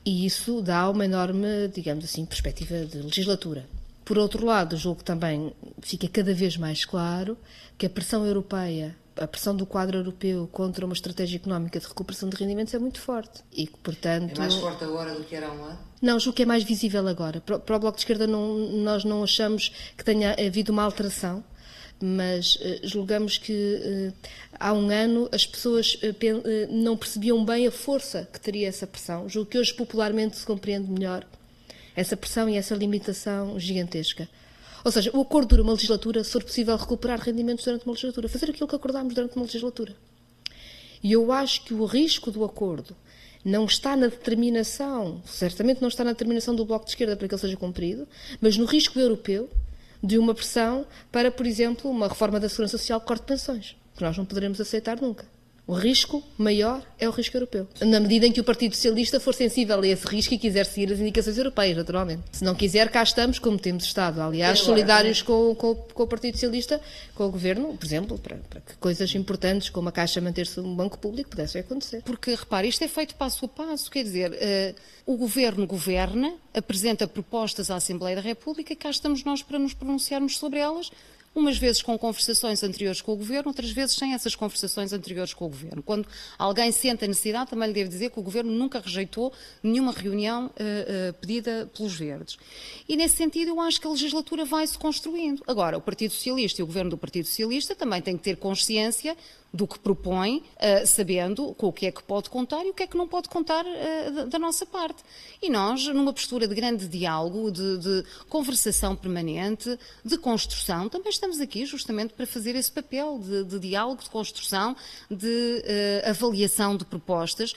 E isso dá uma enorme, digamos assim, perspectiva de legislatura. Por outro lado, julgo que também fica cada vez mais claro que a pressão europeia, a pressão do quadro europeu contra uma estratégia económica de recuperação de rendimentos é muito forte. E que, portanto. É mais forte agora do que era há um ano? Não, julgo que é mais visível agora. Para, o Bloco de Esquerda, não, nós não achamos que tenha havido uma alteração mas uh, julgamos que uh, há um ano as pessoas uh, não percebiam bem a força que teria essa pressão. Julgo que hoje popularmente se compreende melhor essa pressão e essa limitação gigantesca. Ou seja, o acordo dura uma legislatura se for possível recuperar rendimentos durante uma legislatura, fazer aquilo que acordámos durante uma legislatura. E eu acho que o risco do acordo não está na determinação, certamente não está na determinação do Bloco de Esquerda para que ele seja cumprido, mas no risco europeu de uma pressão para, por exemplo, uma reforma da Segurança Social que corte pensões, que nós não poderemos aceitar nunca. O risco maior é o risco europeu. Na medida em que o Partido Socialista for sensível a esse risco e quiser seguir as indicações europeias, naturalmente. Se não quiser, cá estamos, como temos estado, aliás, solidários com, com, com, o Partido Socialista, com o Governo, por exemplo, para, para que coisas importantes como a Caixa manter-se um banco público pudessem acontecer. Porque, repare, isto é feito passo a passo, quer dizer, uh, o Governo governa, apresenta propostas à Assembleia da República, cá estamos nós para nos pronunciarmos sobre elas, umas vezes com conversações anteriores com o Governo, outras vezes sem essas conversações anteriores com o Governo. Quando alguém sente a necessidade, também lhe devo dizer que o Governo nunca rejeitou nenhuma reunião uh, uh, pedida pelos Verdes. E nesse sentido eu acho que a legislatura vai se construindo. Agora, o Partido Socialista e o Governo do Partido Socialista também têm que ter consciência do que propõe, uh, sabendo com o que é que pode contar e o que é que não pode contar uh, da, da, nossa parte. E nós, numa postura de grande diálogo, de, de, conversação permanente, de construção, também estamos aqui justamente para fazer esse papel de, de diálogo, de construção, de uh, avaliação de propostas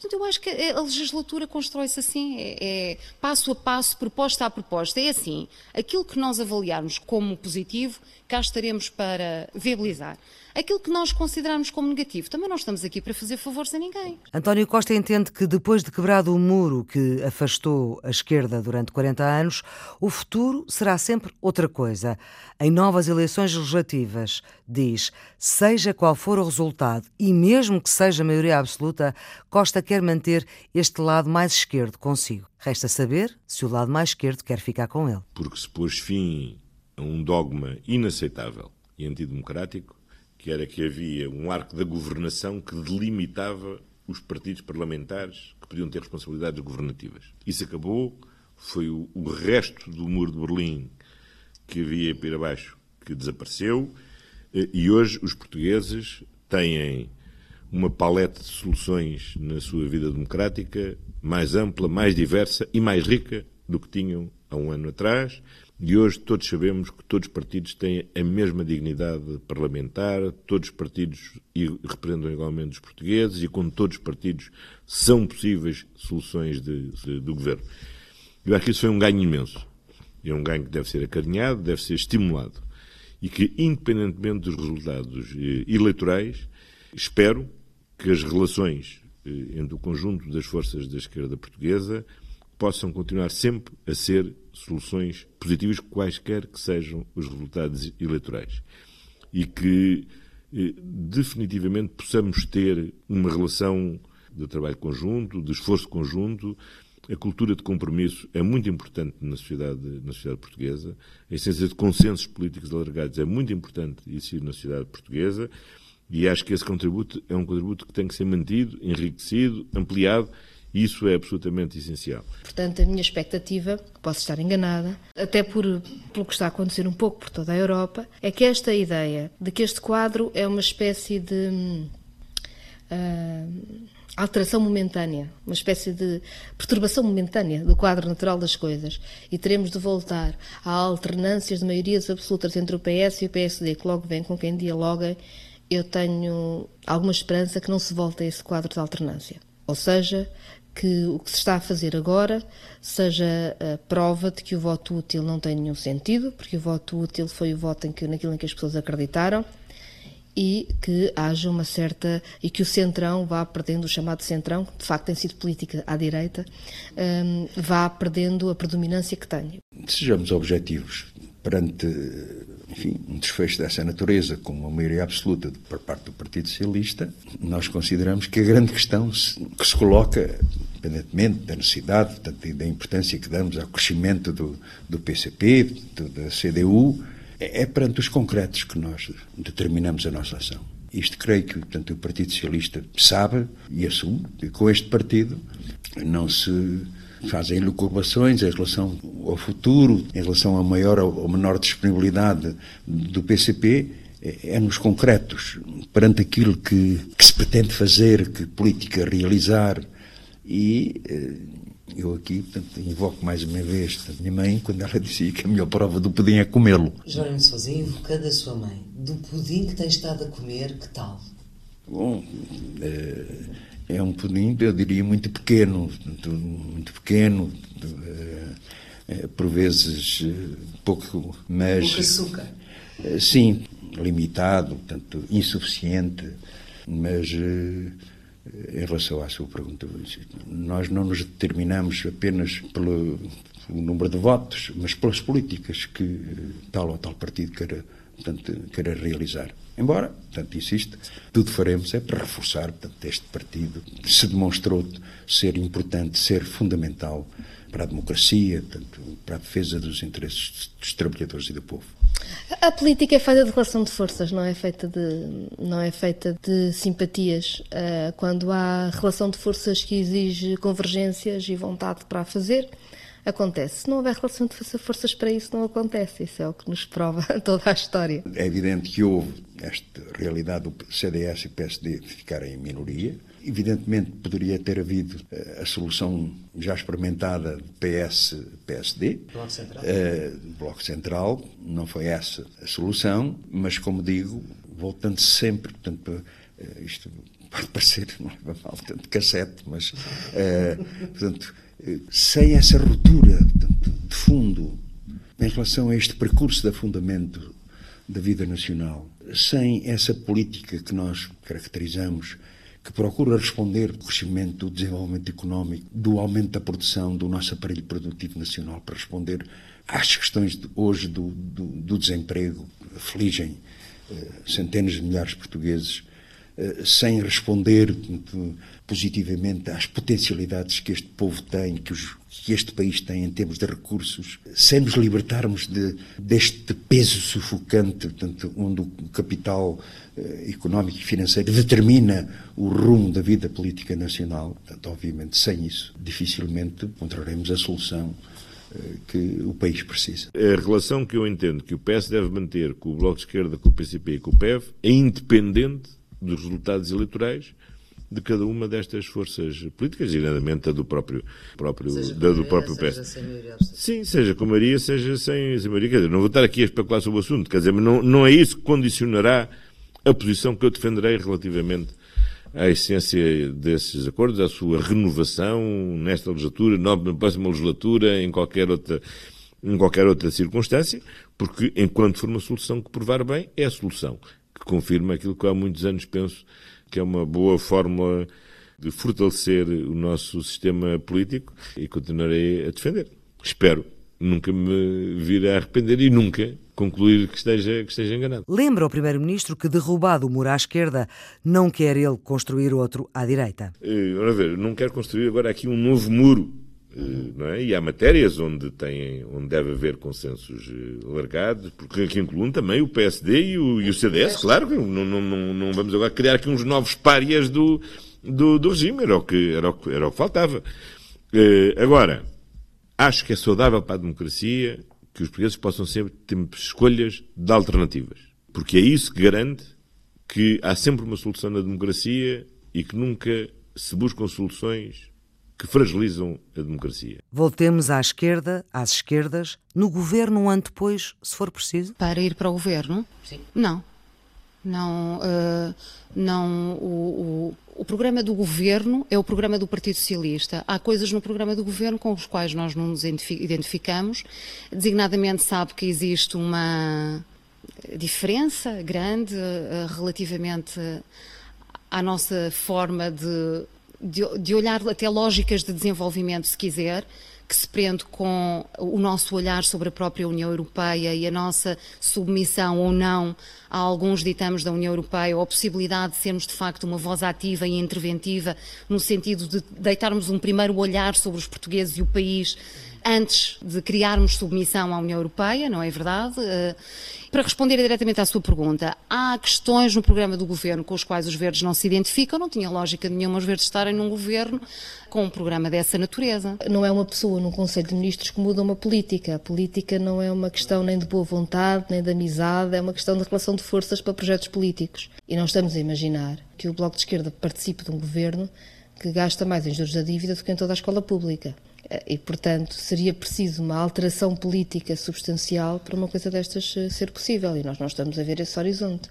Portanto, eu acho que a legislatura constrói-se assim, é, é, passo a passo, proposta a proposta. É assim, aquilo que nós avaliarmos como positivo, cá estaremos para viabilizar. Aquilo que nós considerarmos como negativo, também não estamos aqui para fazer favores a ninguém. António Costa entende que depois de quebrado o muro que afastou a esquerda durante 40 anos, o futuro será sempre outra coisa. Em novas eleições legislativas, diz, seja qual for o resultado, e mesmo que seja maioria absoluta, Costa quer manter este lado mais esquerdo consigo. Resta saber se o lado mais esquerdo quer ficar com ele. Porque se pôs fim a um dogma inaceitável e antidemocrático, que era que havia um arco da governação que delimitava os partidos parlamentares que podiam ter responsabilidades governativas. Isso acabou, foi o, o resto do muro de Berlim que havia para baixo que desapareceu eh, e hoje os portugueses têm uma paleta de soluções na sua vida democrática mais ampla, mais diversa e mais rica do que tinham há um ano atrás e hoje todos sabemos que todos os partidos têm a mesma dignidade parlamentar, todos os partidos representam igualmente os portugueses e com todos os partidos são possíveis soluções de, de, do governo. Eu acho que isso foi um ganho imenso. É um ganho que deve ser acarinhado, deve ser estimulado. E que, independentemente dos resultados eh, eleitorais, espero que as relações eh, entre o conjunto das forças da esquerda portuguesa possam continuar sempre a ser soluções positivas, quaisquer que sejam os resultados eleitorais. E que eh, definitivamente possamos ter uma relação de trabalho conjunto, de esforço conjunto. A cultura de compromisso é muito importante na sociedade, na sociedade portuguesa. A essência de consensos políticos alargados é muito importante isso na sociedade portuguesa. E acho que esse contributo é um contributo que tem que ser mantido, enriquecido, ampliado isso é absolutamente essencial. Portanto, a minha expectativa, posso estar enganada, até por, pelo que está a acontecer um pouco por toda a Europa, é que esta ideia de que este quadro é uma espécie de. Uh, alteração momentânea, uma espécie de perturbação momentânea do quadro natural das coisas e teremos de voltar a alternâncias de maiorias absolutas entre o PS e o PSD, que logo vem com quem dialoguem, eu tenho alguma esperança que não se volte a esse quadro de alternância. Ou seja, que o que se está a fazer agora seja a prova de que o voto útil não tem nenhum sentido, porque o voto útil foi o voto em que, naquilo em que as pessoas acreditaram e que haja uma certa. e que o centrão vá perdendo, o chamado centrão, que de facto tem sido política à direita, um, vá perdendo a predominância que tem. Sejamos objetivos perante enfim, um desfecho dessa natureza, com uma maioria absoluta por parte do Partido Socialista, nós consideramos que a grande questão que se coloca, independentemente da necessidade, portanto, da importância que damos ao crescimento do, do PCP, do, da CDU, é, é perante os concretos que nós determinamos a nossa ação. Isto creio que portanto, o Partido Socialista sabe e assume que com este partido não se fazem elucubrações em relação ao futuro, em relação à maior ou menor disponibilidade do PCP, é, é nos concretos, perante aquilo que, que, se pretende fazer, que política realizar. E eh, eu aqui portanto, invoco mais uma vez a minha mãe, quando ela dizia que a melhor prova do pudim é comê-lo. Jerónimo Sousa, invocando a sua mãe, do pudim que tem estado a comer, que tal? Bom, eh, é um pudim, eu diria, muito pequeno, muito pequeno, é, por vezes pouco, mas... Pouco açúcar. Sim, limitado, portanto, insuficiente, mas em relação à sua pergunta, nós não nos determinamos apenas pelo, pelo número de votos, mas pelas políticas que tal ou tal partido queira, portanto, queira realizar. Embora, portanto, insisto, tudo faremos é para reforçar portanto, este partido se demonstrou ser importante, ser fundamental para a democracia, portanto, para a defesa dos interesses dos trabalhadores e do povo. A política é feita de relação de forças, não é feita de, não é feita de simpatias. Uh, quando há relação de forças que exige convergências e vontade para a fazer, acontece. Se não houver relação de forças para isso, não acontece. Isso é o que nos prova toda a história. É evidente que houve esta realidade do CDS e PSD ficarem em minoria. Evidentemente poderia ter havido uh, a solução já experimentada PS-PSD, Bloco Central. Uh, Bloco Central, não foi essa a solução, mas como digo, voltando sempre, portanto, uh, isto pode parecer, não é mal, tanto cassete, mas, uh, portanto, sem essa ruptura de fundo em relação a este percurso de afundamento da vida nacional, sem essa política que nós caracterizamos, que procura responder ao crescimento, do desenvolvimento económico, do aumento da produção do nosso aparelho produtivo nacional, para responder às questões de hoje do, do, do desemprego, afligem uh, centenas de milhares de portugueses, sem responder positivamente às potencialidades que este povo tem, que, os, que, este país tem em termos de recursos, sem nos libertarmos de, deste peso sufocante, portanto, onde o capital eh, económico e financeiro determina o rumo da vida política nacional. Portanto, obviamente, sem isso, dificilmente encontraremos a solução eh, que o país precisa. A relação que eu entendo que o PS deve manter com o Bloco de Esquerda, com o PCP e com o PEV é independente dos resultados eleitorais de cada uma destas forças políticas, diretamente a do próprio, próprio, seja da, do Maria, próprio seja PS. maioria Sim, seja com Maria, seja sem, sem Maria. Quer dizer, não vou estar aqui a especular sobre o assunto, quer dizer, mas não, não é isso que condicionará a posição que eu defenderei relativamente à essência desses acordos, à sua renovação nesta legislatura, na próxima legislatura, em qualquer outra, em qualquer outra circunstância, porque enquanto for uma solução que provar bem, é a solução que confirma aquilo que há muitos anos penso que é uma boa fórmula de fortalecer o nosso sistema político e continuarei a defender. Espero nunca me vir a arrepender e nunca concluir que esteja, que esteja enganado. Lembra o Primeiro-Ministro que, derrubado o muro à esquerda, não quer ele construir outro à direita. Uh, ora ver, não quero construir agora aqui um novo muro. Não é? E há matérias onde, tem, onde deve haver consensos uh, largados, porque aqui incluem também o PSD e o, e o CDS, claro, não, não, não, não, vamos agora criar aqui uns novos párias do, do, do regime, era o que, era o que, era o que faltava. agora, acho que é saudável para a democracia que os portugueses possam sempre ter escolhas de alternativas. Porque é isso que garante que há sempre uma solução na democracia e que nunca se buscam soluções que fragilizam a democracia. Voltemos à esquerda, às esquerdas, no governo um ano depois, se for preciso? Para ir para o governo? Sim. Não. Não, uh, não o, o, o, programa do governo é o programa do Partido Socialista. Há coisas no programa do governo com os quais nós não nos identificamos. Designadamente sabe que existe uma diferença grande uh, relativamente à nossa forma de, de, de olhar até lógicas de desenvolvimento, se quiser, que se prende com o nosso olhar sobre a própria União Europeia e a nossa submissão ou não a alguns ditames da União Europeia, ou a possibilidade de sermos de facto uma voz ativa e interventiva, no sentido de deitarmos um primeiro olhar sobre os portugueses e o país antes de criarmos submissão à União Europeia, não é verdade? Eh, para responder diretamente à sua pergunta, há questões no programa do governo com os quais os verdes não se identificam, não tinha lógica nenhuma os verdes estarem num governo com um programa dessa natureza. Não é uma pessoa num Conselho de Ministros que muda uma política. A política não é uma questão nem de boa vontade, nem de amizade, é uma questão de relação de forças para projetos políticos. E não estamos a imaginar que o Bloco de Esquerda participe de um governo que gasta mais em juros da dívida do que em toda a escola pública. E, portanto, seria preciso uma alteração política substancial para uma coisa destas eh, ser possível. E nós não estamos a ver esse horizonte.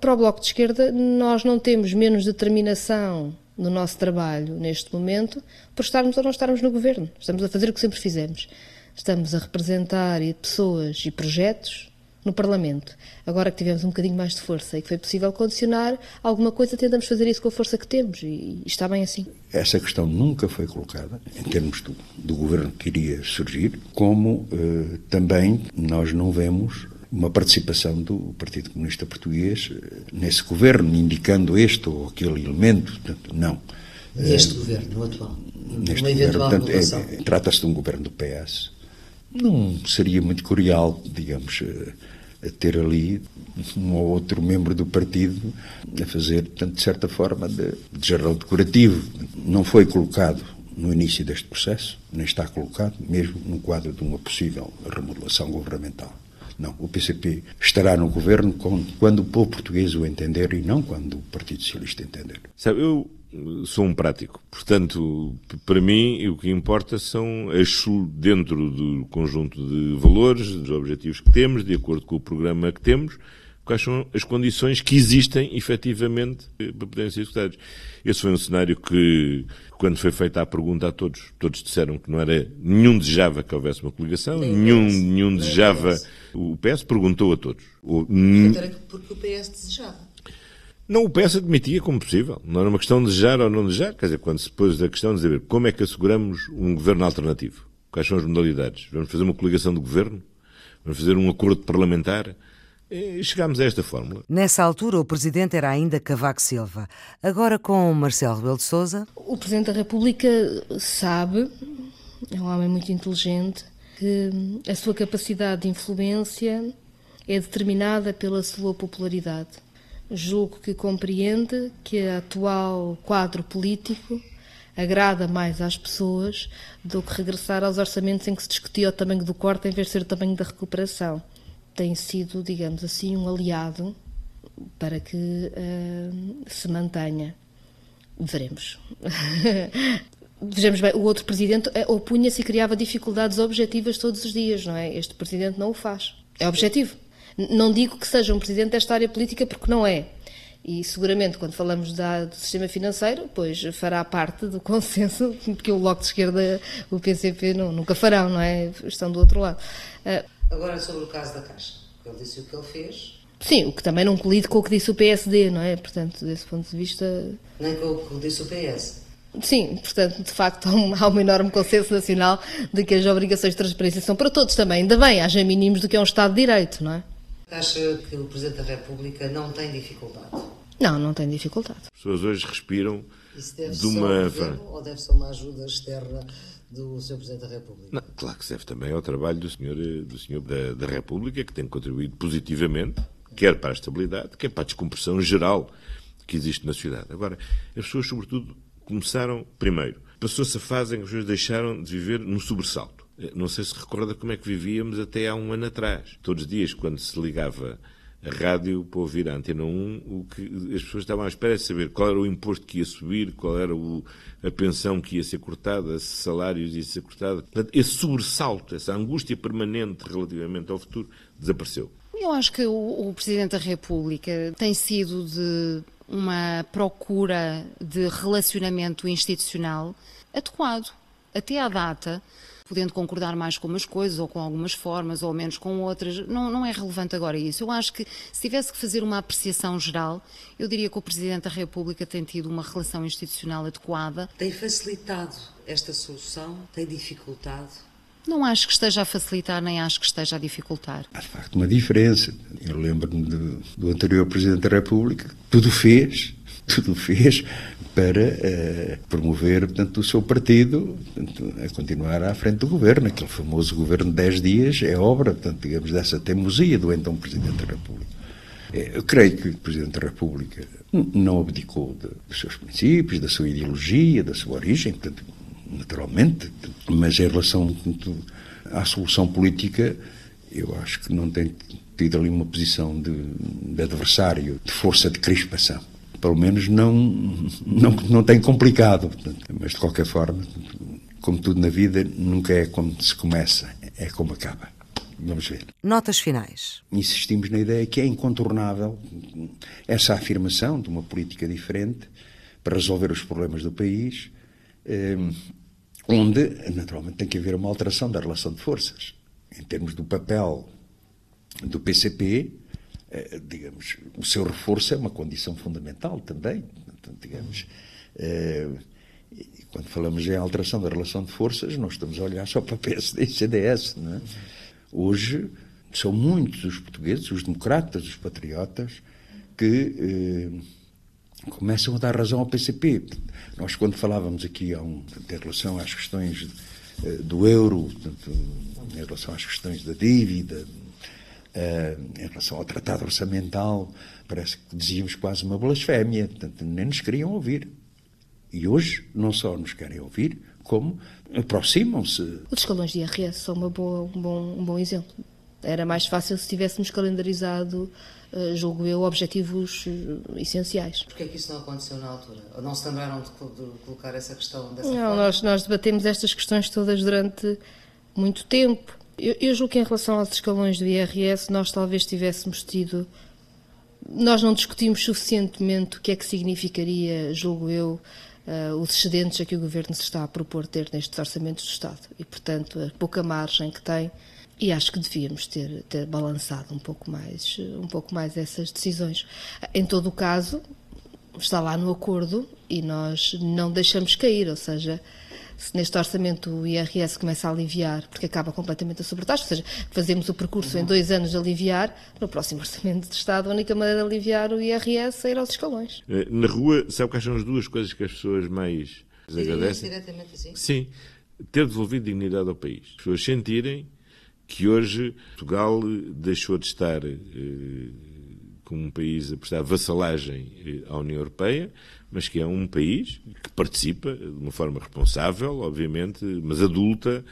Para o Bloco de Esquerda, nós não temos menos determinação no nosso trabalho neste momento por estarmos ou não estarmos no governo. Estamos a fazer o que sempre fizemos. Estamos a representar pessoas e projetos no Parlamento. Agora que tivemos um bocadinho mais de força e que foi possível condicionar alguma coisa, tentamos fazer isso com a força que temos e, está bem assim. Essa questão nunca foi colocada, em termos do, do governo que iria surgir, como eh, também nós não vemos uma participação do Partido Comunista Português eh, nesse governo, indicando este ou aquele elemento. Portanto, não. Neste governo, atual. Neste uma eventual governo, portanto, é, Trata-se de um governo do PS. Não seria muito curial, digamos, uh, ter ali um ou outro membro do partido a fazer, portanto, de certa forma, de, de decorativo. Não foi colocado no início deste processo, nem está colocado, mesmo no quadro de uma possível remodelação governamental. Não, o PCP estará no governo quando o povo português o entender e não quando o Partido Socialista entender. Sabe, eu sou um prático. Portanto, para mim, o que importa são as dentro do conjunto de valores, dos objetivos que temos, de acordo com o programa que temos, quais são as condições que existem efetivamente para poderem ser executados. Esse foi um cenário que, quando foi feita a pergunta a todos, todos disseram que não era, nenhum desejava que houvesse uma coligação, nenhum, nenhum desejava, o PS perguntou a todos. O, porque o PS desejava. Não, o PS admitia como possível. Não era uma questão de desejar ou não desejar. Quer dizer, quando se pôs a questão de dizer como é que asseguramos um governo alternativo? Quais são as modalidades? Vamos fazer uma coligação de governo? Vamos fazer um acordo parlamentar? E chegámos a esta fórmula. Nessa altura, o Presidente era ainda Cavaco Silva. Agora, com Marcelo Rebelo de Sousa... O Presidente da República sabe, é um homem muito inteligente, que a sua capacidade de influência é determinada pela sua popularidade. Julgo que compreende que o atual quadro político agrada mais às pessoas do que regressar aos orçamentos em que se discutia o tamanho do corte em vez de ser o tamanho da recuperação tem sido, digamos assim, um aliado para que uh, se mantenha. Veremos. Vejamos bem, o outro presidente eh, opunha-se e criava dificuldades objetivas todos os dias, não é? Este presidente não o faz. É objetivo. Não digo que seja um presidente desta área política porque não é. E seguramente, quando falamos da, do sistema financeiro, pois fará parte do consenso, porque o Bloco de Esquerda, o PCP, não, nunca farão, não é? Estão do outro lado. Uh, Agora sobre o caso da Caixa. Ele disse o que ele fez. Sim, o que também não colide com o que disse o PSD, não é? Portanto, desse ponto de vista. Nem com o que disse o PS. Sim, portanto, de facto, há um, há um, enorme consenso nacional de que as obrigações de transparência são para todos também. Ainda bem, haja mínimos do que é um Estado de Direito, não é? Acha que o Presidente da República não tem dificuldade? Não, não tem dificuldade. As pessoas hoje respiram de uma. Governo, ou deve ser uma ajuda externa do Sr. Presidente da República. Não, claro que serve também ao trabalho do Sr. Do senhor da, da República, que tem contribuído positivamente, quer para a estabilidade, quer para a descompressão geral que existe na sociedade. Agora, as pessoas, sobretudo, começaram, primeiro, passou-se a fase em que as pessoas deixaram de viver no sobressalto. Não sei se recorda como é que vivíamos até há um ano atrás. Todos os dias, quando se ligava a rádio para ouvir a Antena 1, o que as pessoas estavam à espera de saber qual era o imposto que ia subir, qual era o, a pensão que ia ser cortada, se salários ia ser cortada. Portanto, esse sobressalto, essa angústia permanente relativamente ao futuro, desapareceu. Eu acho que o, o Presidente da República tem sido de uma procura de relacionamento institucional adequado. Até à data, podendo concordar mais com umas coisas ou com algumas formas ou menos com outras, não, não é relevante agora isso. Eu acho que se tivesse que fazer uma apreciação geral, eu diria que o Presidente da República tem tido uma relação institucional adequada. Tem facilitado esta solução? Tem dificultado? Não acho que esteja a facilitar, nem acho que esteja a dificultar. Há de facto uma diferença. Eu lembro-me do, do anterior Presidente da República, tudo fez, tudo fez para uh, promover portanto, o seu partido portanto, a continuar à frente do governo. Aquele famoso governo de 10 dias é obra, portanto, digamos, dessa teimosia do então Presidente da República. Eh, eu creio que o Presidente da República não abdicou de, dos seus princípios, da sua ideologia, da sua origem, portanto, naturalmente, mas em relação portanto, à solução política, eu acho que não tem tido ali uma posição de, de adversário, de força de crispação pelo menos não, não, não tem complicado. Mas de qualquer forma, como tudo na vida, nunca é como se começa, é como acaba. Vamos ver. Notas finais. Insistimos na ideia que é incontornável essa afirmação de uma política diferente para resolver os problemas do país, eh, onde, naturalmente, tem que haver uma alteração da relação de forças. Em termos do papel do PCP, digamos, o seu reforço é uma condição fundamental também. digamos, eh, quando falamos em alteração da relação de forças, nós estamos a olhar só para PSD e CDS. Não é? Hoje são muitos os portugueses, os democratas, os patriotas, que eh, começam a dar razão ao PCP. Nós, quando falávamos aqui um, em relação às questões do euro, portanto, em relação às questões da dívida, Uh, em relação ao tratado orçamental, parece que dizíamos quase uma blasfémia, portanto, nem nos queriam ouvir. E hoje não só nos querem ouvir, como aproximam-se. Os escalões de IRS são uma boa, um, bom, um bom exemplo. Era mais fácil se tivéssemos calendarizado, uh, julgo eu, objetivos uh, essenciais. Porquê é que isso não aconteceu na altura? Ou não se lembraram de, de colocar essa questão dessa não, forma? Nós, nós debatemos estas questões todas durante muito tempo eu, eu julgo que em relação aos escalões do IRS nós talvez tivéssemos tido Nós não discutimos suficientemente o que é que significaria, julgo eu, uh, os excedentes a que o Governo se está a propor ter nestes orçamentos do Estado. E, portanto, a pouca margem que tem. E acho que devíamos ter, ter balançado um pouco mais, um pouco mais essas decisões. Em todo o caso, está lá no acordo e nós não deixamos cair, ou seja, se neste orçamento o IRS começa a aliviar, porque acaba completamente a sobretaxa, ou seja, fazemos o percurso uhum. em dois anos de aliviar, no próximo orçamento de Estado, a única maneira de aliviar o IRS é ir aos escalões. Eh, na rua, sabe quais são as duas coisas que as pessoas mais agradecem? diretamente assim? Sim, ter devolvido dignidade ao país. As pessoas sentirem que hoje Portugal deixou de estar eh, como um país a prestar vassalagem eh, à União Europeia, mas que é um país que participa de uma forma responsável, obviamente, mas adulta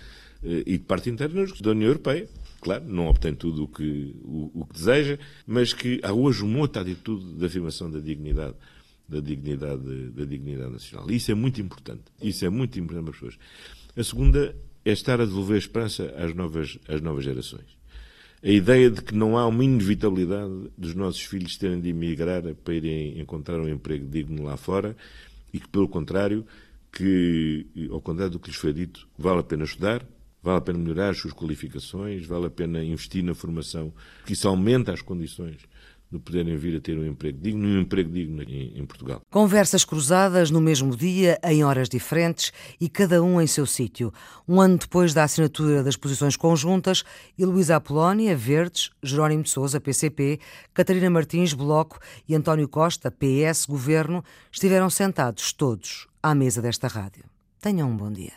eh, e de parte interna da União Europeia. Claro, não obtém tudo o que, o, o que deseja, mas que há hoje uma outra atitude de afirmação da dignidade da dignidade, da dignidade nacional. E isso é muito importante. Isso é muito importante para as pessoas. A segunda é estar a devolver esperança às novas, às novas gerações a ideia de que não há uma inevitabilidade dos nossos filhos terem de emigrar para irem encontrar um emprego digno lá fora e que, pelo contrário, que, ao contrário do que lhes foi dito, vale a pena estudar, vale a pena melhorar as suas qualificações, vale a pena investir na formação, que isso aumenta as condições de poderem vir a ter um emprego digno e um emprego digno em, em, Portugal. Conversas cruzadas no mesmo dia, em horas diferentes e cada um em seu sítio. Um ano depois da assinatura das posições conjuntas, Heloísa Apolónia, Verdes, Jerónimo de Sousa, PCP, Catarina Martins, Bloco e António Costa, PS, Governo, estiveram sentados todos à mesa desta rádio. Tenham um bom dia.